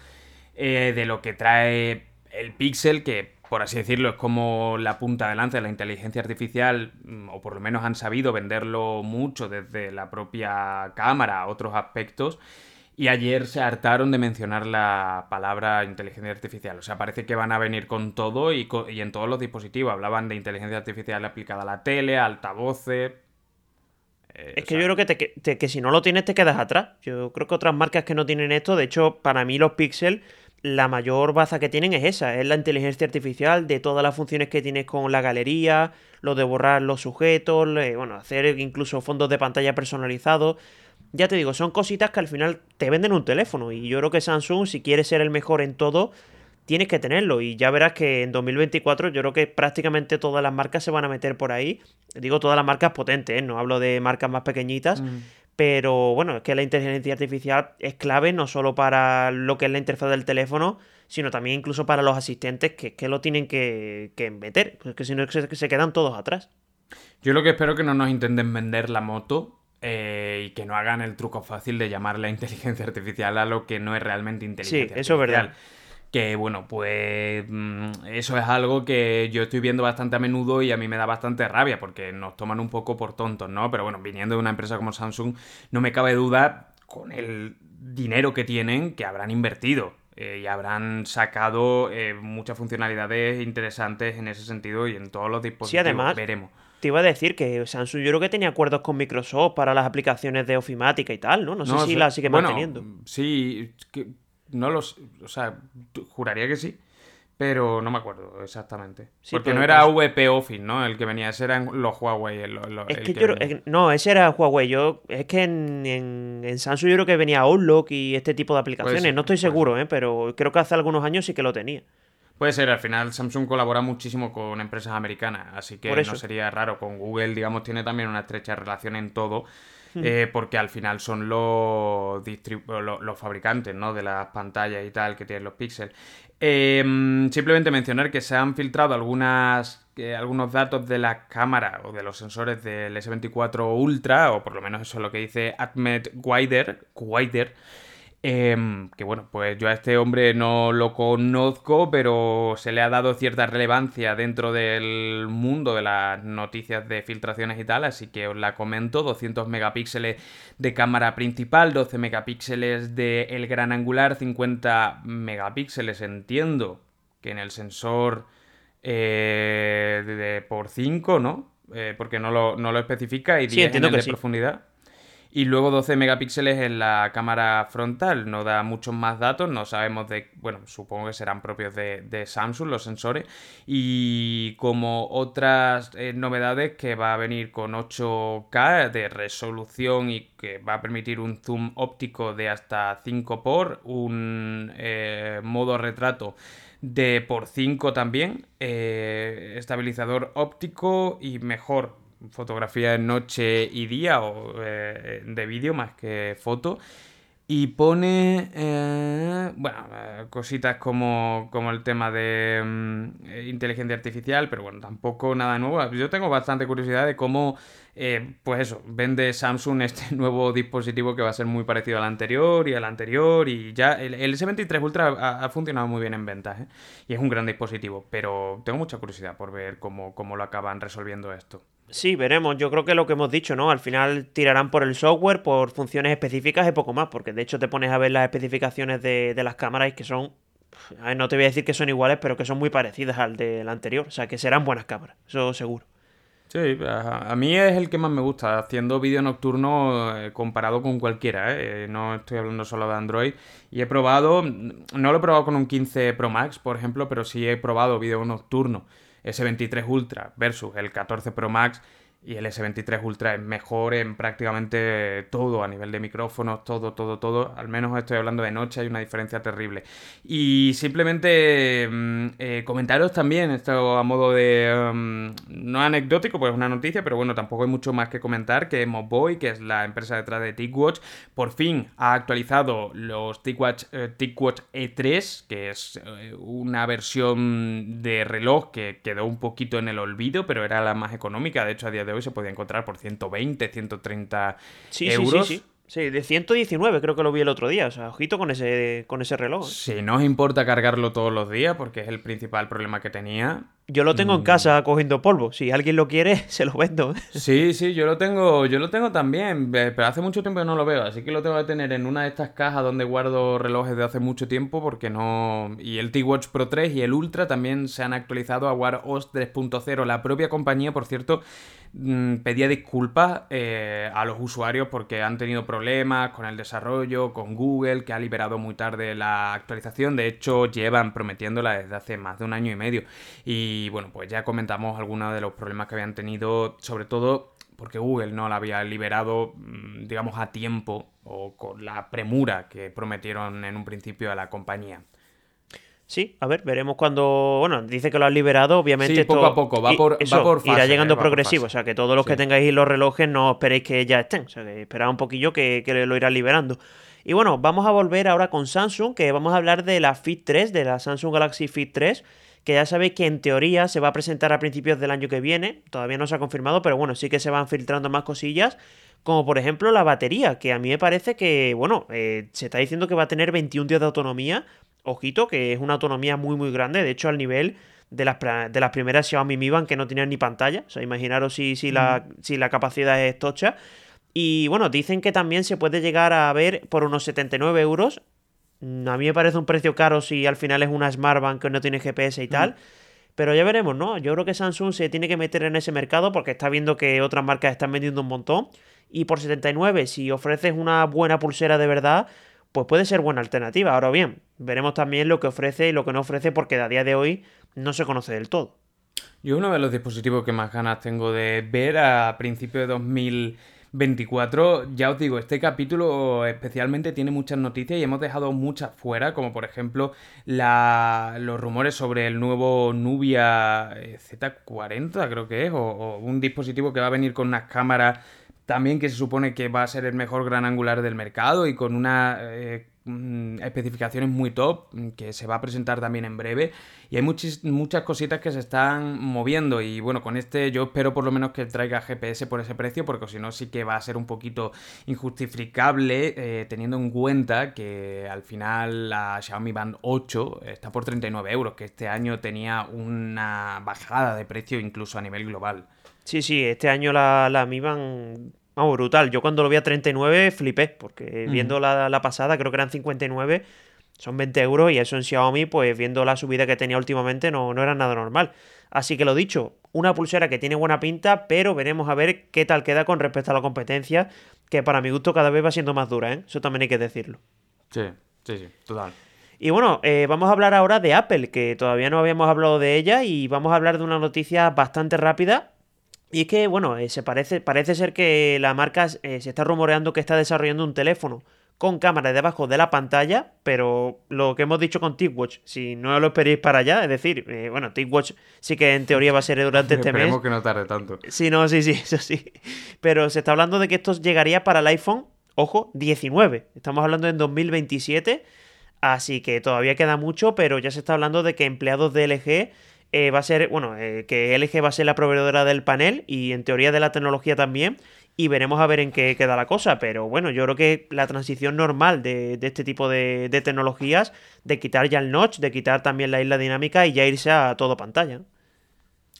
eh, de lo que trae el Pixel, que por así decirlo es como la punta de lanza de la inteligencia artificial, mm, o por lo menos han sabido venderlo mucho desde la propia cámara a otros aspectos. Y ayer se hartaron de mencionar la palabra inteligencia artificial. O sea, parece que van a venir con todo y, en todos los dispositivos. Hablaban de inteligencia artificial aplicada a la tele, a altavoces. Eh, es que yo creo que, que si no lo tienes te quedas atrás. Yo creo que otras marcas que no tienen esto, de hecho, para mí los Pixel la mayor baza que tienen es esa, es la inteligencia artificial de todas las funciones que tienes con la galería, lo de borrar los sujetos, bueno, hacer incluso fondos de pantalla personalizados. Ya te digo, son cositas que al final te venden un teléfono y yo creo que Samsung, si quiere ser el mejor en todo, tienes que tenerlo y ya verás que en 2024 yo creo que prácticamente todas las marcas se van a meter por ahí. Digo todas las marcas potentes, ¿eh? no hablo de marcas más pequeñitas. Pero bueno, es que la inteligencia artificial es clave no solo para lo que es la interfaz del teléfono, sino también incluso para los asistentes que, que lo tienen que, que meter, porque si no se, se quedan todos atrás. Yo lo que espero que no nos intenten vender la moto eh, y que no hagan el truco fácil de llamar la inteligencia artificial a lo que no es realmente inteligencia sí, eso es verdad. Que bueno, pues mm, eso es algo que yo estoy viendo bastante a menudo y a mí me da bastante rabia porque nos toman un poco por tontos, ¿no? Pero bueno, viniendo de una empresa como Samsung, no me cabe duda con el dinero que tienen que habrán invertido eh, y habrán sacado eh, muchas funcionalidades interesantes en ese sentido y en todos los dispositivos. Sí, además, veremos. Te iba a decir que Samsung yo creo que tenía acuerdos con Microsoft para las aplicaciones de ofimática y tal, ¿no? No sé si la sigue manteniendo. Sí, que, no los. O sea, juraría que sí. Pero no me acuerdo exactamente. Porque no era VP Office, ¿no? El que venía, ese eran los Huawei. es que, yo, no, ese era Huawei. Yo, es que en, Samsung yo creo que venía Outlook y este tipo de aplicaciones. no estoy seguro, ¿eh? Pero creo que hace algunos años sí que lo tenía. Puede ser, al final Samsung colabora muchísimo con empresas americanas, así que no sería raro. Con Google, digamos, tiene también una estrecha relación en todo. Eh, porque al final son los, los, fabricantes ¿no? de las pantallas y tal que tienen los píxeles. Em, simplemente mencionar que se han filtrado algunas, algunos datos de la cámara o de los sensores del S24 Ultra, o por lo menos eso es lo que dice Ahmed Guider, Guider Em, que bueno, pues yo a este hombre no lo conozco, pero se le ha dado cierta relevancia dentro del mundo de las noticias de filtraciones y tal, así que os la comento. 200 megapíxeles de cámara principal, 12 megapíxeles de el gran angular, 50 megapíxeles, entiendo que en el sensor eh, de, por 5, ¿no? Eh, porque no lo, no lo especifica y 10 en el de profundidad. Y luego 12 megapíxeles en la cámara frontal, no da muchos más datos, no sabemos de, bueno, supongo que serán propios de, Samsung los sensores. Y como otras eh, novedades que va a venir con 8K de resolución y que va a permitir un zoom óptico de hasta 5 por, un eh, modo retrato de por 5 también, eh, estabilizador óptico y mejor fotografía en noche y día o eh, de vídeo más que foto. Y pone, eh, bueno, eh, cositas como, como, el tema de mm, inteligencia artificial, pero bueno, tampoco nada nuevo. Yo tengo bastante curiosidad de cómo, pues eso, vende Samsung este nuevo dispositivo que va a ser muy parecido al anterior y al anterior. Y ya el, S23 Ultra ha, funcionado muy bien en ventas, y es un gran dispositivo, pero tengo mucha curiosidad por ver cómo, cómo lo acaban resolviendo esto. Sí, veremos. Yo creo que lo que hemos dicho, ¿no? Al final tirarán por el software, por funciones específicas y poco más, porque de hecho te pones a ver las especificaciones de, las cámaras y que son... no te voy a decir que son iguales, pero que son muy parecidas al del anterior. O sea, que serán buenas cámaras, eso seguro. Sí, a mí es el que más me gusta, haciendo vídeo nocturno eh, comparado con cualquiera, ¿eh? No estoy hablando solo de Android. Y he probado, no lo he probado con un 15 Pro Max, por ejemplo, pero sí he probado vídeo nocturno. S23 Ultra versus el 14 Pro Max y el S23 Ultra es mejor en prácticamente todo, a nivel de micrófonos, todo, todo, todo. Al menos estoy hablando de noche, hay una diferencia terrible. Y simplemente mm, eh, comentaros también, esto a modo de... Mm, no anecdótico, pues es una noticia, pero bueno, tampoco hay mucho más que comentar, que Mobboy, que es la empresa detrás de TicWatch, por fin ha actualizado los TicWatch, eh, TicWatch E3, que es eh, una versión de reloj que quedó un poquito en el olvido, pero era la más económica, de hecho a día de hoy se podía encontrar por 120, 130 euros. Sí, sí, sí. De 119 creo que lo vi el otro día. O sea, ojito con ese, con ese reloj. Si no os importa cargarlo todos los días, porque es el principal problema que tenía. Yo lo tengo en mm. casa cogiendo polvo. Si alguien lo quiere, se lo vendo. Sí, sí, yo lo tengo, yo lo tengo también, pero hace mucho tiempo que no lo veo, así que lo tengo que tener en una de estas cajas donde guardo relojes de hace mucho tiempo, porque no. Y el T-Watch Pro 3 y el Ultra también se han actualizado a Wear OS 3.0. La propia compañía, por cierto, mm, pedía disculpas eh, a los usuarios porque han tenido problemas problemas con el desarrollo, con Google, que ha liberado muy tarde la actualización. De hecho, llevan prometiéndola desde hace más de un año y medio. Y bueno, pues ya comentamos algunos de los problemas que habían tenido, sobre todo porque Google no la había liberado, mm, digamos, a tiempo o con la premura que prometieron en un principio a la compañía. Sí, a ver, veremos cuando. Bueno, dice que lo han liberado, obviamente. Sí, poco a poco, va por, va por Irá llegando progresivo, o sea que todos los que tengáis los relojes no esperéis que ya estén, o sea que esperad un poquillo que, que lo irán liberando. Y bueno, vamos a volver ahora con Samsung, que vamos a hablar de la Fit 3, de la Samsung Galaxy Fit 3 que ya sabéis que en teoría se va a presentar a principios del año que viene, todavía no se ha confirmado, pero bueno, sí que se van filtrando más cosillas, como por ejemplo la batería, que a mí me parece que, bueno, eh, se está diciendo que va a tener 21 días de autonomía, ojito, que es una autonomía muy muy grande, de hecho al nivel de las, de las primeras Xiaomi Mi Band que no tenían ni pantalla, o sea, imaginaros si, si, la, si la capacidad es tocha. Y bueno, dicen que también se puede llegar a ver por unos 79 euros Mm, a mí me parece un precio caro si al final es una Smartbank que no tiene GPS y tal. Pero ya veremos, ¿no? Yo creo que Samsung se tiene que meter en ese mercado porque está viendo que otras marcas están vendiendo un montón. Y por 79, si ofreces una buena pulsera de verdad, pues puede ser buena alternativa. Ahora bien, veremos también lo que ofrece y lo que no ofrece porque a día de hoy no se conoce del todo. Yo uno de los dispositivos que más ganas tengo de ver a principios de 2000 24, ya os digo, este capítulo especialmente tiene muchas noticias y hemos dejado muchas fuera, como por ejemplo los rumores sobre el nuevo Nubia eh, Z40, creo que es, o, un dispositivo que va a venir con unas cámaras también que se supone que va a ser el mejor gran angular del mercado y con una eh, Mm, especificaciones muy top mm, que se va a presentar también en breve y hay muchas, muchas cositas que se están moviendo y bueno con este yo espero por lo menos que traiga GPS por ese precio porque si no sí que va a ser un poquito injustificable eh, teniendo en cuenta que al final la Xiaomi Band 8 está por 39 euros que este año tenía una bajada de precio incluso a nivel global. Sí, sí, este año la, la Mi Band Vamos, brutal. Yo cuando lo vi a 39 flipé, porque viendo la, pasada, creo que eran 59, son 20 euros y eso en Xiaomi, pues viendo la subida que tenía últimamente, no, no era nada normal. Así que lo dicho, una pulsera que tiene buena pinta, pero veremos a ver qué tal queda con respecto a la competencia, que para mi gusto cada vez va siendo más dura, ¿eh? Eso también hay que decirlo. Sí, sí, sí, total. Y bueno, eh, vamos a hablar ahora de Apple, que todavía no habíamos hablado de ella, y vamos a hablar de una noticia bastante rápida, y es que, bueno, eh, se parece, parece ser que la marca eh, se está rumoreando que está desarrollando un teléfono con cámara debajo de la pantalla, pero lo que hemos dicho con TicWatch, si no lo esperéis para allá, es decir, eh, bueno, TicWatch sí que en teoría va a ser durante este mes. Esperemos que no tarde tanto. Sí, no, sí, sí, eso sí. Pero se está hablando de que esto llegaría para el iPhone, ojo, 19. Estamos hablando en 2027, así que todavía queda mucho, pero ya se está hablando de que empleados de LG eh, va a ser, bueno, eh, que LG va a ser la proveedora del panel y en teoría de la tecnología también. Y veremos a ver en qué queda la cosa. Pero bueno, yo creo que la transición normal de, este tipo de, tecnologías, de quitar ya el notch, de quitar también la isla dinámica y ya irse a todo pantalla.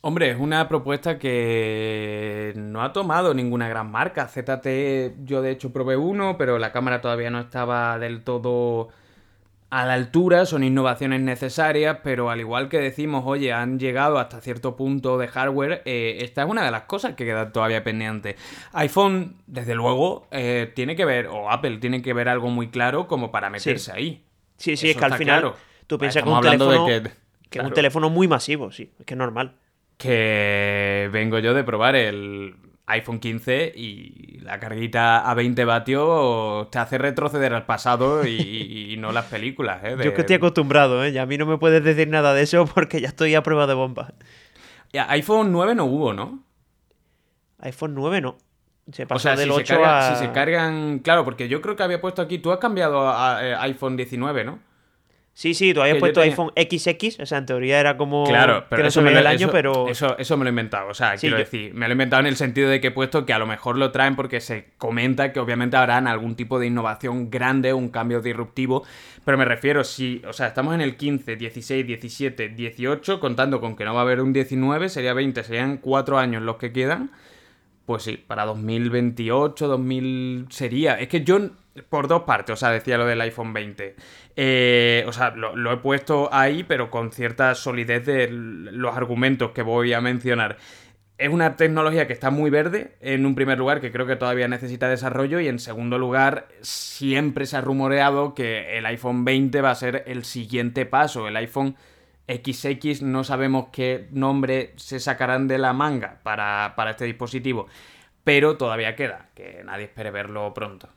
Hombre, es una propuesta que no ha tomado ninguna gran marca. ZT, yo de hecho probé uno, pero la cámara todavía no estaba del todo a la altura, son innovaciones necesarias, pero al igual que decimos, oye, han llegado hasta cierto punto de hardware, eh, esta es una de las cosas que queda todavía pendiente. iPhone, desde luego, eh, tiene que ver, o Apple tiene que ver algo muy claro como para meterse ahí. Sí, sí, es que al final tú piensas que un teléfono, que, un teléfono muy masivo, sí, es que es normal. Que vengo yo de probar el iPhone 15 y la carguita a 20 vatios te hace retroceder al pasado y, no las películas. ¿eh? Yo que estoy acostumbrado, ¿eh? Y a mí no me puedes decir nada de eso porque ya estoy a prueba de bomba. iPhone 9 no hubo, ¿no? iPhone 9 no. Se pasó del 8 a... Si se cargan... Claro, porque yo creo que había puesto aquí... Tú has cambiado a eh, iPhone 19, ¿no? Sí, sí, todavía he puesto iPhone XX, o sea, en teoría era como claro, pero eso me, el año, pero... Eso, eso me lo he inventado, o sea, quiero decir, me lo he inventado en el sentido de que he puesto que a lo mejor lo traen porque se comenta que obviamente habrán algún tipo de innovación grande, un cambio disruptivo, pero me refiero, si, o sea, estamos en el 15, 16, 17, 18, contando con que no va a haber un 19, sería 20, serían 4 años los que quedan, pues sí, para 2028, 2000 sería, es que yo por dos partes, o sea, decía lo del iPhone 20. Eh, o sea, lo, he puesto ahí, pero con cierta solidez de los argumentos que voy a mencionar. es una tecnología que está muy verde, en un primer lugar, que creo que todavía necesita desarrollo, y en segundo lugar, siempre se ha rumoreado que el iPhone 20 va a ser el siguiente paso. El iPhone XX no sabemos qué nombre se sacarán de la manga para, para este dispositivo, pero todavía queda, que nadie espere verlo pronto.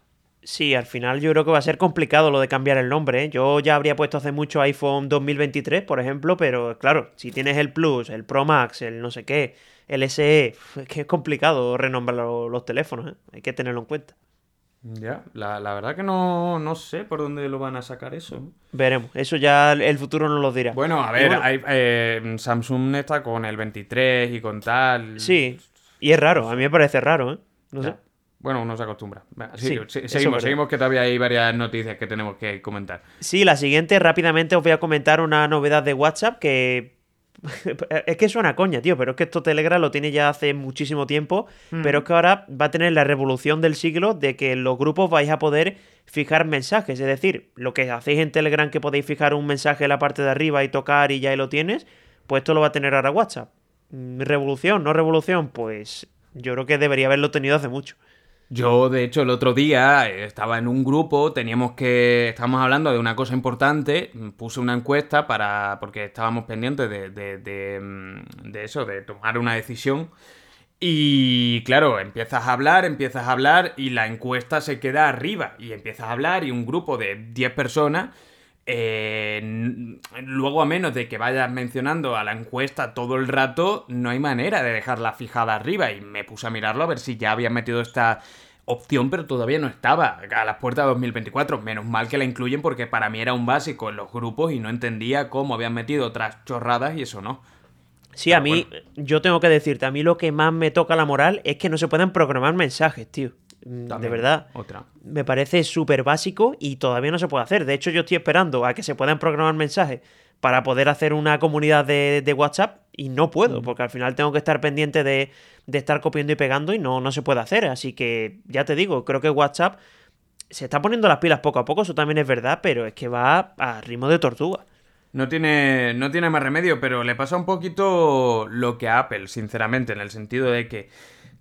Sí, al final yo creo que va a ser complicado lo de cambiar el nombre. ¿eh? Yo ya habría puesto hace mucho iPhone 2023, por ejemplo, pero claro, si tienes el Plus, el Pro Max, el no sé qué, el SE, es que es complicado renombrar los, teléfonos, ¿eh? hay que tenerlo en cuenta. Ya, la, verdad que no, no, sé por dónde lo van a sacar eso. Veremos, eso ya el futuro nos lo dirá. Bueno, a ver, eh, Samsung está con el 23 y con tal. Sí, y es raro, a mí me parece raro, ¿eh? No sé. Bueno, uno se acostumbra. Sí, seguimos, seguimos que todavía hay varias noticias que tenemos que comentar. Sí, la siguiente, rápidamente os voy a comentar una novedad de WhatsApp que es que suena coña, tío, pero es que esto Telegram lo tiene ya hace muchísimo tiempo, mm. pero es que ahora va a tener la revolución del siglo de que en los grupos vais a poder fijar mensajes, es decir, lo que hacéis en Telegram que podéis fijar un mensaje en la parte de arriba y tocar y ya lo tienes, pues esto lo va a tener ahora WhatsApp. Mm, ¿Revolución? ¿No revolución? Pues yo creo que debería haberlo tenido hace mucho. Yo, de hecho, el otro día eh, estaba en un grupo, teníamos que. Estábamos hablando de una cosa importante. Puse una encuesta para. porque estábamos pendientes de, de, de, mm, de eso, de tomar una decisión. Y claro, empiezas a hablar, empiezas a hablar y la encuesta se queda arriba. Y empiezas a hablar y un grupo de 10 personas eh, luego, a menos de que vayas mencionando a la encuesta todo el rato, no hay manera de dejarla fijada arriba. Y me puse a mirarlo a ver si ya habían metido esta opción, pero todavía no estaba a las puertas de 2024. Menos mal que la incluyen porque para mí era un básico en los grupos y no entendía cómo habían metido otras chorradas y eso no. Sí, a mí, yo tengo que decirte, a mí lo que más me toca la moral es que no se pueden programar mensajes, tío. Mm, de verdad. Otra. Me parece súper básico y todavía no se puede hacer. De hecho, yo estoy esperando a que se puedan programar mensajes para poder hacer una comunidad de, WhatsApp y no puedo, mm. porque al final tengo que estar pendiente de, estar copiando y pegando y no, no se puede hacer. Así que ya te digo, creo que WhatsApp se está poniendo las pilas poco a poco, eso también es verdad, pero es que va a ritmo de tortuga. No tiene, no tiene más remedio, pero le pasa un poquito lo que a Apple, sinceramente, en el sentido de que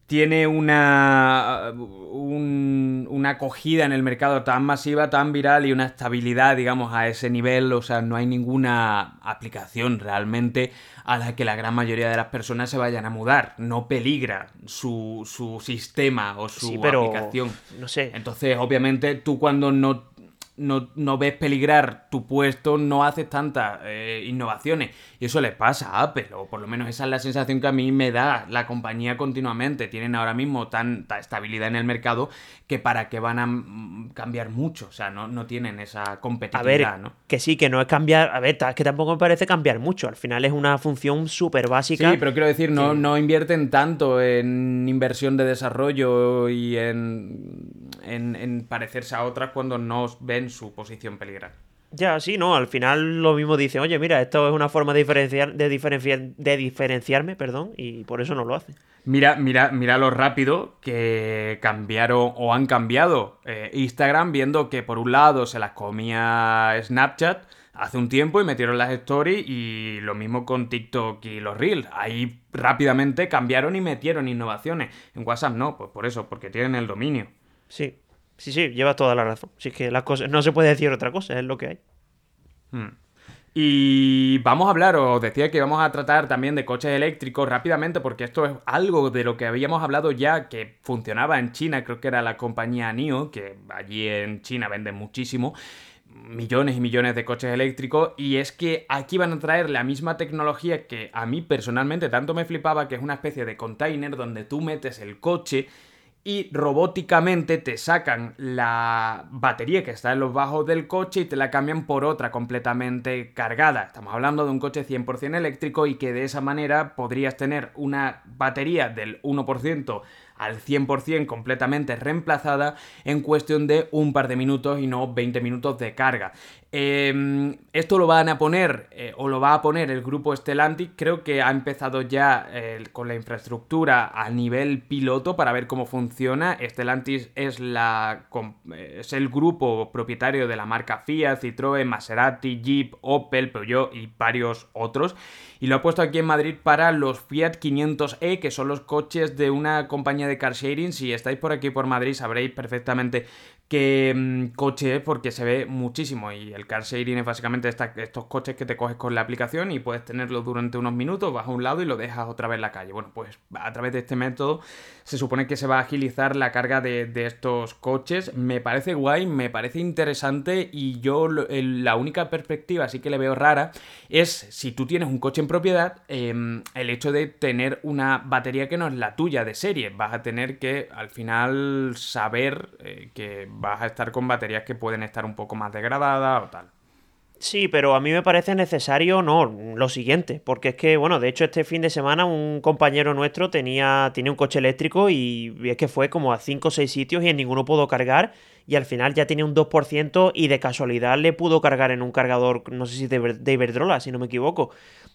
tiene una, una acogida en el mercado tan masiva, tan viral y una estabilidad, digamos, a ese nivel. O sea, no hay ninguna aplicación realmente a la que la gran mayoría de las personas se vayan a mudar. No peligra su, su sistema o su aplicación. No sé. Entonces, obviamente, tú cuando no no, ves peligrar tu puesto, no haces tantas eh, innovaciones. Y eso le pasa a Apple, o por lo menos esa es la sensación que a mí me da la compañía continuamente. Tienen ahora mismo tanta estabilidad en el mercado que para qué van a cambiar mucho. O sea, no, no tienen esa competitividad, ¿no? Que sí, que no es cambiar. A ver, es que tampoco me parece cambiar mucho. Al final es una función súper básica. Sí, pero quiero decir, no, no invierten tanto en inversión de desarrollo y en, en, en parecerse a otras cuando no ven su posición peligrar. Ya, sí, no, al final lo mismo dice, oye, mira, esto es una forma de diferenciar, de diferenciar, de diferenciarme, perdón, y por eso no lo hace. Mira, mira, mira lo rápido que cambiaron o han cambiado eh, Instagram, viendo que por un lado se las comía Snapchat hace un tiempo y metieron las stories y lo mismo con TikTok y los Reels. Ahí rápidamente cambiaron y metieron innovaciones. En WhatsApp no, pues por eso, porque tienen el dominio. Sí, Sí, sí, lleva toda la razón. Es que las cosas, no se puede decir otra cosa, es lo que hay. Hmm. Y vamos a hablar, os decía que vamos a tratar también de coches eléctricos rápidamente, porque esto es algo de lo que habíamos hablado ya, que funcionaba en China, creo que era la compañía NIO, que allí en China venden muchísimo, millones y millones de coches eléctricos, y es que aquí van a traer la misma tecnología que a mí personalmente tanto me flipaba, que es una especie de container donde tú metes el coche y robóticamente te sacan la batería que está en los bajos del coche y te la cambian por otra completamente cargada. Estamos hablando de un coche 100% eléctrico y que de esa manera podrías tener una batería del 1% al 100% completamente reemplazada en cuestión de un par de minutos y no 20 minutos de carga. Em, esto lo van a poner, eh, o lo va a poner el grupo Stellantis, creo que ha empezado ya eh, con la infraestructura a nivel piloto para ver cómo funciona. Stellantis es, la, es el grupo propietario de la marca Fiat, Citroën, Maserati, Jeep, Opel, Peugeot y varios otros. Y lo ha puesto aquí en Madrid para los Fiat 500e, que son los coches de una compañía de car sharing. Si estáis por aquí por Madrid sabréis perfectamente qué mm, coche porque se ve muchísimo y el car sharing es básicamente estos coches que te coges con la aplicación y puedes tenerlo durante unos minutos, vas a un lado y lo dejas otra vez en la calle. Bueno, pues a través de este método se supone que se va a agilizar la carga de, estos coches. Me parece guay, me parece interesante y yo la única perspectiva sí que le veo rara es si tú tienes un coche en propiedad, em, el hecho de tener una batería que no es la tuya de serie. Vas a tener que al final saber eh, que vas a estar con baterías que pueden estar un poco más degradadas o tal. Sí, pero a mí me parece necesario, no, lo siguiente, porque es que, bueno, de hecho este fin de semana un compañero nuestro tenía, tiene un coche eléctrico y es que fue como a 5 o 6 sitios y en ninguno pudo cargar y al final ya tenía un 2% y de casualidad le pudo cargar en un cargador, no sé si de, de Iberdrola, si no me equivoco.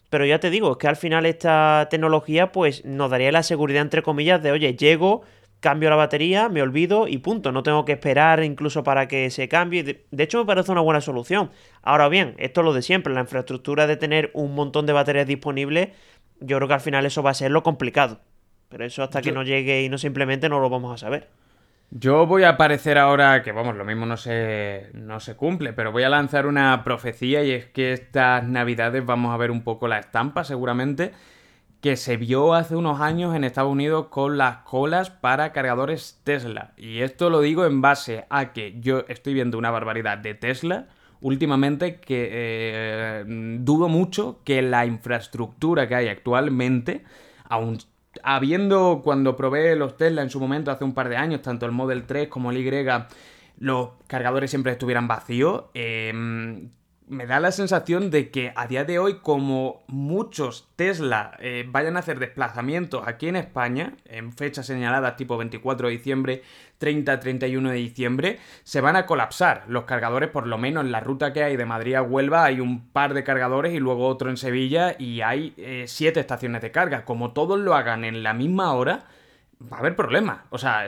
Pero ya te digo, es que al final esta tecnología pues nos daría la seguridad entre comillas de, oye, llego, cambio la batería, me olvido y punto. No tengo que esperar incluso para que se cambie. De hecho, me parece una buena solución. Ahora bien, esto es lo de siempre. La infraestructura de tener un montón de baterías disponibles, yo creo que al final eso va a ser lo complicado. Pero eso hasta que no llegue y no simplemente no lo vamos a saber. Yo voy a aparecer ahora, que vamos, lo mismo no se, no se cumple, pero voy a lanzar una profecía y es que estas navidades vamos a ver un poco la estampa seguramente que se vio hace unos años en Estados Unidos con las colas para cargadores Tesla. Y esto lo digo en base a que yo estoy viendo una barbaridad de Tesla últimamente que eh, dudo mucho que la infraestructura que hay actualmente, aún habiendo cuando probé los Tesla en su momento hace un par de años, tanto el Model 3 como el Y, los cargadores siempre estuvieran vacíos, eh, me da la sensación de que a día de hoy, como muchos Tesla eh, vayan a hacer desplazamientos aquí en España, en fechas señaladas tipo 24 de diciembre, 30-31 de diciembre, se van a colapsar los cargadores, por lo menos en la ruta que hay de Madrid a Huelva hay un par de cargadores y luego otro en Sevilla y hay eh, siete estaciones de carga. Como todos lo hagan en la misma hora, va a haber problemas. O sea,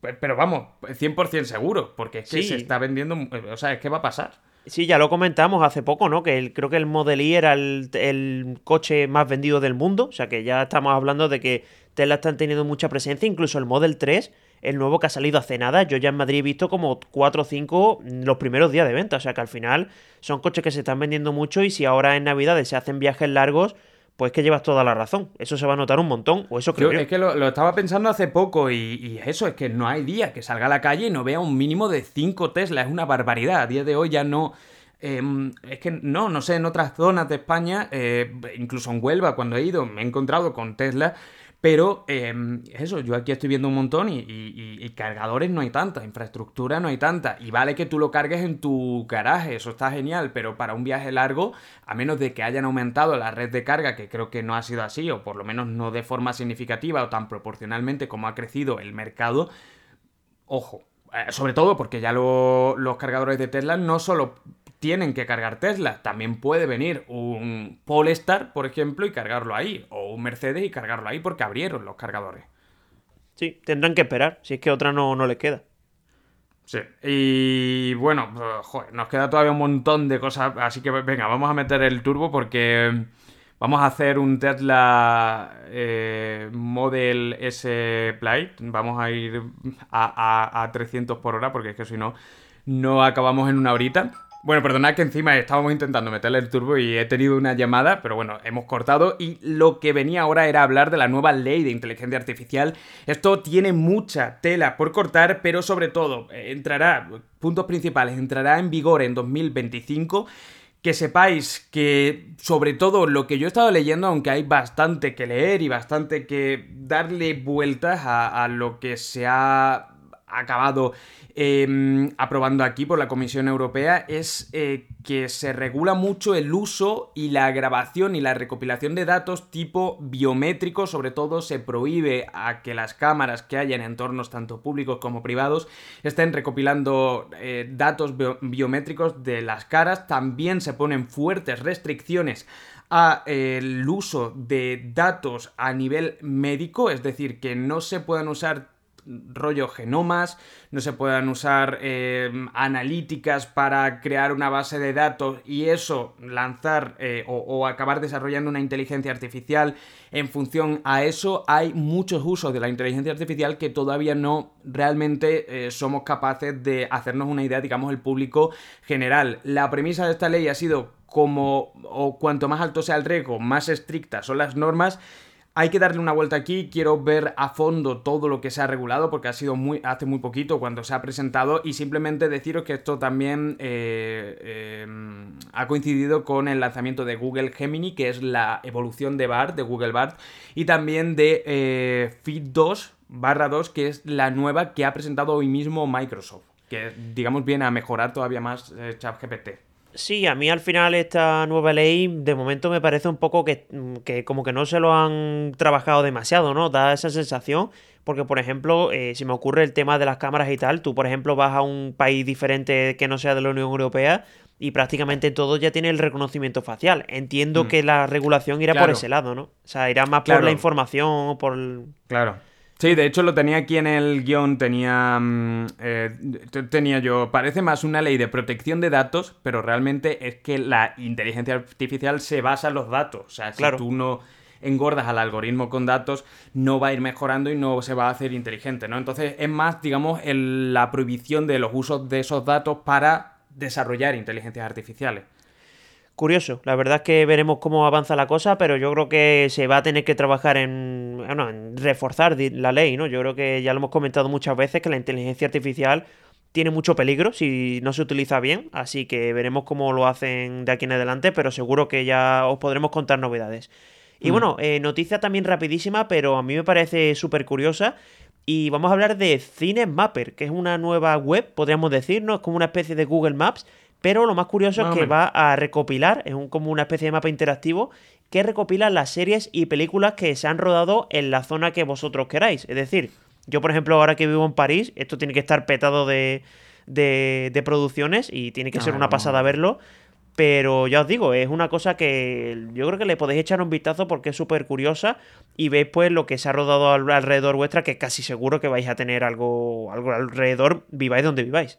pero vamos, 100% seguro, porque es que se está vendiendo, o sea, es que va a pasar. Sí, ya lo comentamos hace poco, ¿no? Que creo que el Model I era el, coche más vendido del mundo. O sea que ya estamos hablando de que Tesla están teniendo mucha presencia. Incluso el Model 3, el nuevo que ha salido hace nada. Yo ya en Madrid he visto como 4 o 5 los primeros días de venta. O sea que al final son coches que se están vendiendo mucho. Y si ahora en Navidades se hacen viajes largos, pues que llevas toda la razón. Eso se va a notar un montón, o eso creo yo. Es que lo, estaba pensando hace poco y, eso, es que no hay día que salga a la calle y no vea un mínimo de 5 Tesla. Es una barbaridad. A día de hoy ya no... Em, es que no, no sé, en otras zonas de España, eh, incluso en Huelva, cuando he ido, me he encontrado con Tesla pero em, eso, yo aquí estoy viendo un montón y, cargadores no hay tanta, infraestructura no hay tanta. Y vale que tú lo cargues en tu garaje, eso está genial, pero para un viaje largo, a menos de que hayan aumentado la red de carga, que creo que no ha sido así, o por lo menos no de forma significativa o tan proporcionalmente como ha crecido el mercado, ojo. Eh, sobre todo porque ya los cargadores de Tesla no solo tienen que cargar Tesla. También puede venir un Polestar, por ejemplo, y cargarlo ahí. O un Mercedes y cargarlo ahí porque abrieron los cargadores. Sí, tendrán que esperar, si es que otra no, no les queda. Sí, y bueno, joder, nos queda todavía un montón de cosas, así que venga, vamos a meter el turbo porque vamos a hacer un Tesla eh, Model S Plate, vamos a ir a, a, a 300 por hora porque es que si no, no acabamos en una horita. Bueno, perdonad que encima estábamos intentando meterle el turbo y he tenido una llamada, pero bueno, hemos cortado y lo que venía ahora era hablar de la nueva ley de inteligencia artificial. Esto tiene mucha tela por cortar, pero sobre todo eh, entrará, puntos principales, entrará en vigor en 2025 que sepáis que sobre todo lo que yo he estado leyendo, aunque hay bastante que leer y bastante que darle vueltas a, a, lo que se ha acabado em, aprobando aquí por la Comisión Europea es eh, que se regula mucho el uso y la grabación y la recopilación de datos tipo biométrico, sobre todo se prohíbe a que las cámaras que haya en entornos tanto públicos como privados estén recopilando eh, datos biométricos de las caras, también se ponen fuertes restricciones a el uso de datos a nivel médico, es decir, que no se puedan usar rollo genomas, no se puedan usar eh, analíticas para crear una base de datos y eso lanzar eh, o, acabar desarrollando una inteligencia artificial en función a eso, hay muchos usos de la inteligencia artificial que todavía no realmente eh, somos capaces de hacernos una idea, digamos, el público general. La premisa de esta ley ha sido como o cuanto más alto sea el riesgo, más estrictas son las normas hay que darle una vuelta aquí, quiero ver a fondo todo lo que se ha regulado porque ha sido muy hace muy poquito cuando se ha presentado y simplemente deciros que esto también eh, em, ha coincidido con el lanzamiento de Google Gemini, que es la evolución de BART, de Google BART, y también de eh, Fit 2 barra 2, que es la nueva que ha presentado hoy mismo Microsoft, que digamos viene a mejorar todavía más eh, ChatGPT. Sí, a mí al final esta nueva ley de momento me parece un poco que, que como que no se lo han trabajado demasiado, ¿no? Da esa sensación, porque por ejemplo, eh, si me ocurre el tema de las cámaras y tal, tú por ejemplo vas a un país diferente que no sea de la Unión Europea y prácticamente todo ya tiene el reconocimiento facial. Entiendo mm. que la regulación irá por ese lado, ¿no? O sea, irá más por la información o por... Claro. Sí, de hecho lo tenía aquí en el guion, tenía, mm, eh, tenía yo, parece más una ley de protección de datos, pero realmente es que la inteligencia artificial se basa en los datos. O sea, si tú no engordas al algoritmo con datos, no va a ir mejorando y no se va a hacer inteligente, ¿no? Entonces es más, digamos, la prohibición de los usos de esos datos para desarrollar inteligencias artificiales curioso. La verdad es que veremos cómo avanza la cosa, pero yo creo que se va a tener que trabajar en, bueno, en reforzar la ley, ¿no? Yo creo que ya lo hemos comentado muchas veces que la inteligencia artificial tiene mucho peligro si no se utiliza bien, así que veremos cómo lo hacen de aquí en adelante, pero seguro que ya os podremos contar novedades. Y mm. bueno, eh, noticia también rapidísima, pero a mí me parece súper curiosa. Y vamos a hablar de CineMapper, que es una nueva web, podríamos decir, ¿no? Es como una especie de Google Maps, pero lo más curioso es que va a recopilar, es un, como una especie de mapa interactivo, que recopila las series y películas que se han rodado en la zona que vosotros queráis. Es decir, yo por ejemplo ahora que vivo en París, esto tiene que estar petado de, de, producciones y tiene que ser una pasada verlo. Pero ya os digo, es una cosa que yo creo que le podéis echar un vistazo porque es súper curiosa y veis pues lo que se ha rodado alrededor vuestra, que casi seguro que vais a tener algo, algo alrededor, viváis donde viváis.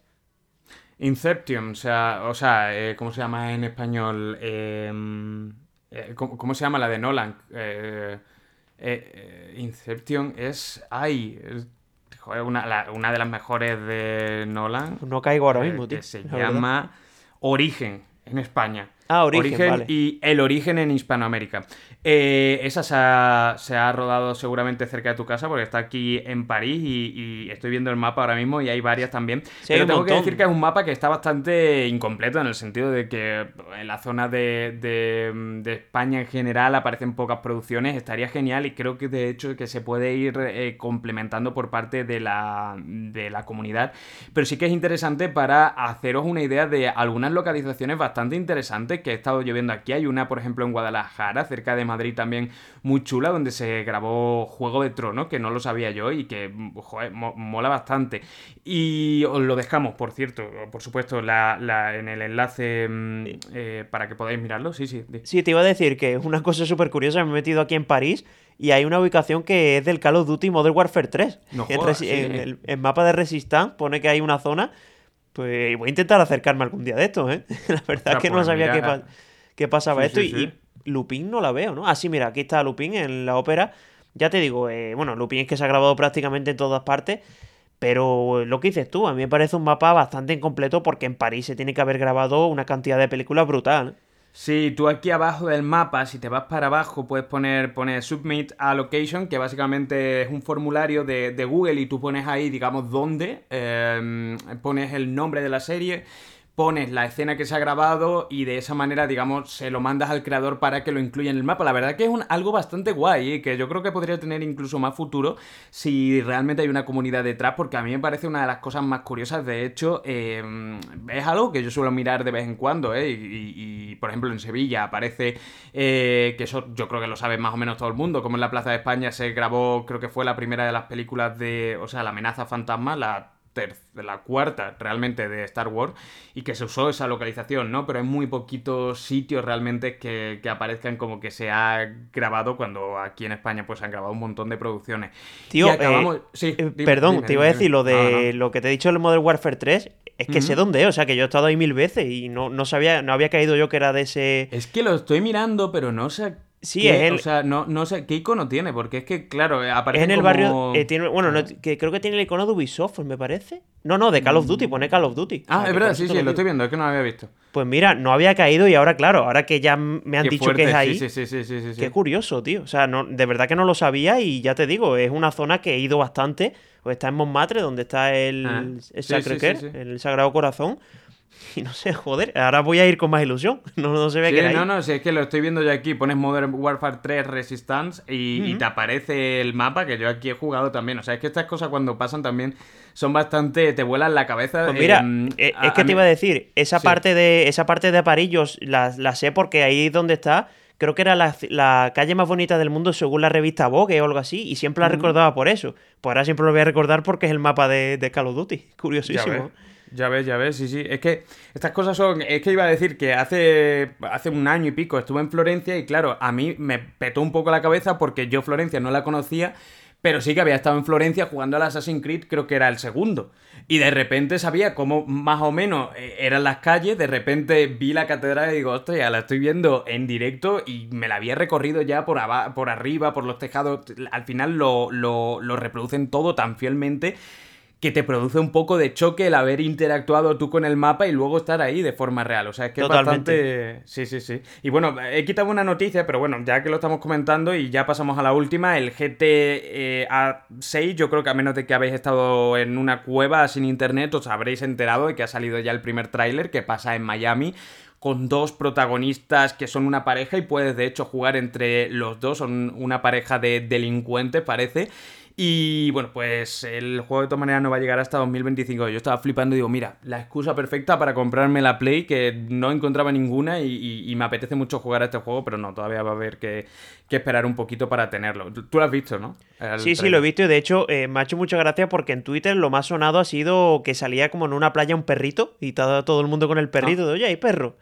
Inception, o sea, o sea eh, ¿cómo se llama en español? Em, eh, ¿cómo, se llama la de Nolan? Eh, Inception es... ¡Ay! una, una, de las mejores de Nolan. No caigo ahora mismo, tío. Que se llama Origen en España. Ah, origen, y el origen en Hispanoamérica. Eh, esa se ha, rodado seguramente cerca de tu casa porque está aquí en París y, estoy viendo el mapa ahora mismo y hay varias también. Pero tengo que decir que es un mapa que está bastante incompleto en el sentido de que en la zona de, España en general aparecen pocas producciones. Estaría genial y creo que de hecho que se puede ir eh, complementando por parte de la, de la comunidad. Pero sí que es interesante para haceros una idea de algunas localizaciones bastante interesantes que he estado lloviendo aquí. Hay una, por ejemplo, en Guadalajara, cerca de Madrid también, muy chula, donde se grabó Juego de Tronos, que no lo sabía yo y que, joder, mola bastante. Y os lo dejamos, por cierto, por supuesto, la, en el enlace mm, eh, para que podáis mirarlo. Sí, sí. Sí, te iba a decir que una cosa súper curiosa. Me he metido aquí en París y hay una ubicación que es del Call of Duty Modern Warfare 3. en, el, en, mapa de Resistance pone que hay una zona pues voy a intentar acercarme algún día de esto, ¿eh? La verdad es que no pues sabía qué, pasaba esto y, Lupin no la veo, ¿no? Ah, sí, mira, aquí está Lupin en la ópera. Ya te digo, eh, bueno, Lupin es que se ha grabado prácticamente en todas partes, pero lo que dices tú, a mí me parece un mapa bastante incompleto porque en París se tiene que haber grabado una cantidad de películas brutal. Sí, tú aquí abajo del mapa, si te vas para abajo, puedes poner, poner Submit a Location, que básicamente es un formulario de, Google y tú pones ahí, digamos, dónde, em, pones el nombre de la serie, pones la escena que se ha grabado y de esa manera, digamos, se lo mandas al creador para que lo incluya en el mapa. La verdad que es un, algo bastante guay y que yo creo que podría tener incluso más futuro si realmente hay una comunidad detrás, porque a mí me parece una de las cosas más curiosas. De hecho, eh, es algo que yo suelo mirar de vez en cuando, ¿eh? Y, por ejemplo, en Sevilla aparece, eh, que eso yo creo que lo sabe más o menos todo el mundo, como en la Plaza de España se grabó, creo que fue la primera de las películas de, o sea, La amenaza fantasma, la de la cuarta realmente de Star Wars y que se usó esa localización, ¿no? Pero hay muy poquitos sitios realmente que, aparezcan como que se ha grabado cuando aquí en España pues han grabado un montón de producciones. Tío, eh, sí, eh, perdón, te iba a decir lo de lo que te he dicho el Modern Warfare 3, es que sé dónde es, o sea que yo he estado ahí mil veces y no, no sabía, no había caído yo que era de ese... Es que lo estoy mirando, pero no sé Sí, es el... O sea, no, no sé, ¿qué icono tiene? Porque es que, claro, eh, aparece Es en el barrio... Eh, tiene, bueno, que creo que tiene el icono de Ubisoft, me parece. No, no, de Call of Duty, pone Call of Duty. Ah, es verdad, sí, sí, lo, estoy viendo, es que no lo había visto. Pues mira, no había caído y ahora, claro, ahora que ya me han dicho que es ahí... Sí, sí, sí, sí, Qué curioso, tío. O sea, no, de verdad que no lo sabía y ya te digo, es una zona que he ido bastante. O está en Montmartre, donde está el, ah, el Sagrado Corazón. Y no sé, joder, ahora voy a ir con más ilusión. No, no se ve que. No, no, si es que lo estoy viendo yo aquí. Pones Modern Warfare 3 Resistance y, te aparece el mapa que yo aquí he jugado también. O sea, es que estas cosas cuando pasan también son bastante. te vuelan la cabeza. Pues mira, eh, es que te iba a decir, esa parte de esa parte de aparillos la, sé porque ahí es donde está creo que era la, calle más bonita del mundo según la revista Vogue o algo así, y siempre la recordaba por eso. Pues ahora siempre lo voy a recordar porque es el mapa de, de Call of Duty. Curiosísimo. Ya ves, ya ves, sí, sí. Es que estas cosas son. Es que iba a decir que hace, hace un año y pico estuve en Florencia y, claro, a mí me petó un poco la cabeza porque yo Florencia no la conocía, pero sí que había estado en Florencia jugando al Assassin's Creed, creo que era el segundo. Y de repente sabía cómo más o menos eh, eran las calles, de repente vi la catedral y digo, ya la estoy viendo en directo y me la había recorrido ya por, por arriba, por los tejados. Al final lo, lo, lo reproducen todo tan fielmente que te produce un poco de choque el haber interactuado tú con el mapa y luego estar ahí de forma real. O sea, es que es bastante. Sí, sí, sí. Y bueno, he quitado una noticia, pero bueno, ya que lo estamos comentando y ya pasamos a la última, el GTA 6, yo creo que a menos de que habéis estado en una cueva sin internet, os habréis enterado de que ha salido ya el primer tráiler que pasa en Miami con dos protagonistas que son una pareja y puedes de hecho jugar entre los dos, son una pareja de delincuentes parece. Y bueno, pues el juego de todas maneras no va a llegar hasta 2025. Yo estaba flipando y digo, mira, la excusa perfecta para comprarme la Play, que no encontraba ninguna y, me apetece mucho jugar a este juego, pero no, todavía va a haber que, esperar un poquito para tenerlo. Tú lo has visto, ¿no? sí, sí, lo he visto y de hecho eh, me ha hecho mucha gracia porque en Twitter lo más sonado ha sido que salía como en una playa un perrito y todo, todo el mundo con el perrito de, oye, hay perro.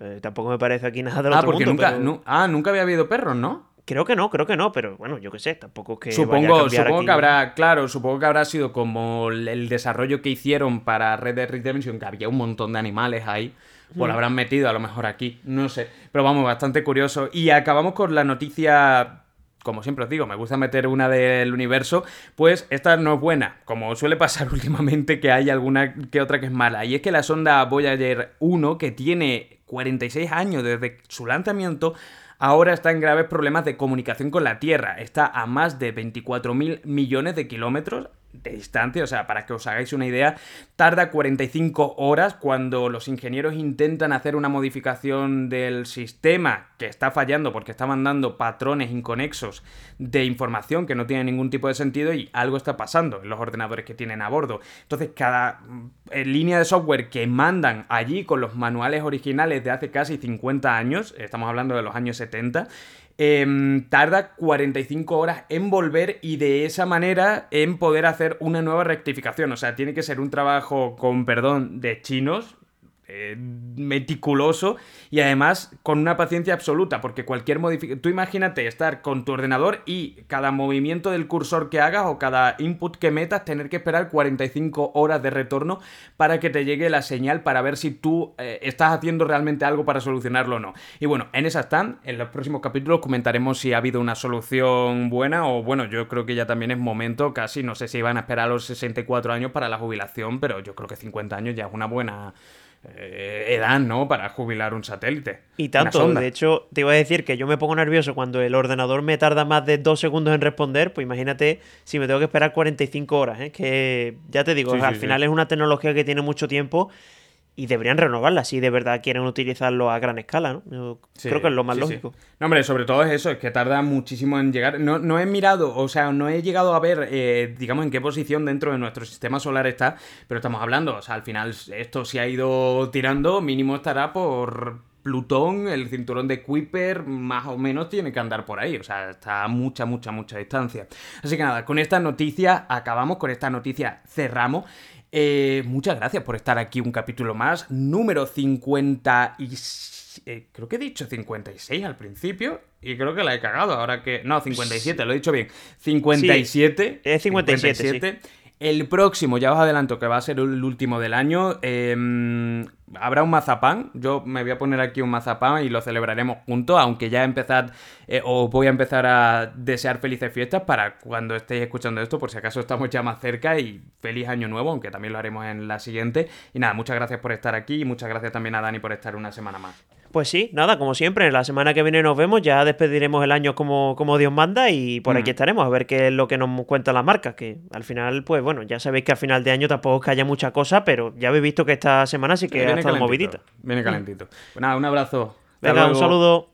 Eh, tampoco me parece aquí nada del ah, otro porque nunca, ah, nunca había habido perros, ¿no? Creo que no, creo que no, pero bueno, yo qué sé, tampoco que. Supongo, supongo que habrá, claro, supongo que habrá sido como el desarrollo que hicieron para Red Dead Redemption, que había un montón de animales ahí. Pues lo habrán metido a lo mejor aquí, no sé. Pero vamos, bastante curioso. Y acabamos con la noticia como siempre os digo, me gusta meter una del universo, pues esta no es buena, como suele pasar últimamente que hay alguna que otra que es mala. Y es que la sonda Voyager 1, que tiene 46 años desde su lanzamiento, ahora está en graves problemas de comunicación con la Tierra. Está a más de 24.000 millones de kilómetros de distancia, o sea, para que os hagáis una idea, tarda 45 horas cuando los ingenieros intentan hacer una modificación del sistema que está fallando porque está mandando patrones inconexos de información que no tienen ningún tipo de sentido y algo está pasando en los ordenadores que tienen a bordo. Entonces, cada eh, línea de software que mandan allí con los manuales originales de hace casi 50 años, estamos hablando de los años 70, Em, tarda 45 horas en volver y de esa manera en poder hacer una nueva rectificación. O sea, tiene que ser un trabajo con perdón de chinos, eh, meticuloso y además con una paciencia absoluta, porque cualquier modificación... Tú imagínate estar con tu ordenador y cada movimiento del cursor que hagas o cada input que metas, tener que esperar 45 horas de retorno para que te llegue la señal para ver si tú eh, estás haciendo realmente algo para solucionarlo o no. Y bueno, en esa están, en los próximos capítulos comentaremos si ha habido una solución buena o bueno, yo creo que ya también es momento casi, no sé si van a esperar los 64 años para la jubilación, pero yo creo que 50 años ya es una buena eh, edad, ¿no? Para jubilar un satélite. Y tanto, de hecho, te iba a decir que yo me pongo nervioso cuando el ordenador me tarda más de dos segundos en responder, pues imagínate si me tengo que esperar 45 horas, ¿eh? Que ya te digo, al final es una tecnología que tiene mucho tiempo y deberían renovarla si de verdad quieren utilizarlo a gran escala, ¿no? Yo creo que es lo más lógico. No, hombre, sobre todo es eso, es que tarda muchísimo en llegar. No, no he mirado, o sea, no he llegado a ver, eh, digamos, en qué posición dentro de nuestro sistema solar está, pero estamos hablando, o sea, al final esto se ha ido tirando, mínimo estará por Plutón, el cinturón de Kuiper, más o menos tiene que andar por ahí. O sea, está a mucha, mucha, mucha distancia. Así que nada, con esta noticia acabamos, con esta noticia cerramos. Eh, muchas gracias por estar aquí un capítulo más, número 50 y... Eh, creo que he dicho 56 al principio y creo que la he cagado ahora que... No, 57, lo he dicho bien. 57. es 57. 57. El próximo, ya os adelanto que va a ser el último del año. Em, habrá un mazapán. Yo me voy a poner aquí un mazapán y lo celebraremos juntos, aunque ya empezad, eh, os voy a empezar a desear felices fiestas para cuando estéis escuchando esto, por si acaso estamos ya más cerca y feliz año nuevo, aunque también lo haremos en la siguiente. Y nada, muchas gracias por estar aquí y muchas gracias también a Dani por estar una semana más. Pues sí, nada, como siempre, la semana que viene nos vemos, ya despediremos el año como, como Dios manda y por aquí estaremos a ver qué es lo que nos cuentan las marcas, que al final, pues bueno, ya sabéis que al final de año tampoco es que haya mucha cosa, pero ya habéis visto que esta semana sí que ha estado movidita. Viene calentito. Pues nada, un abrazo. Venga, un saludo.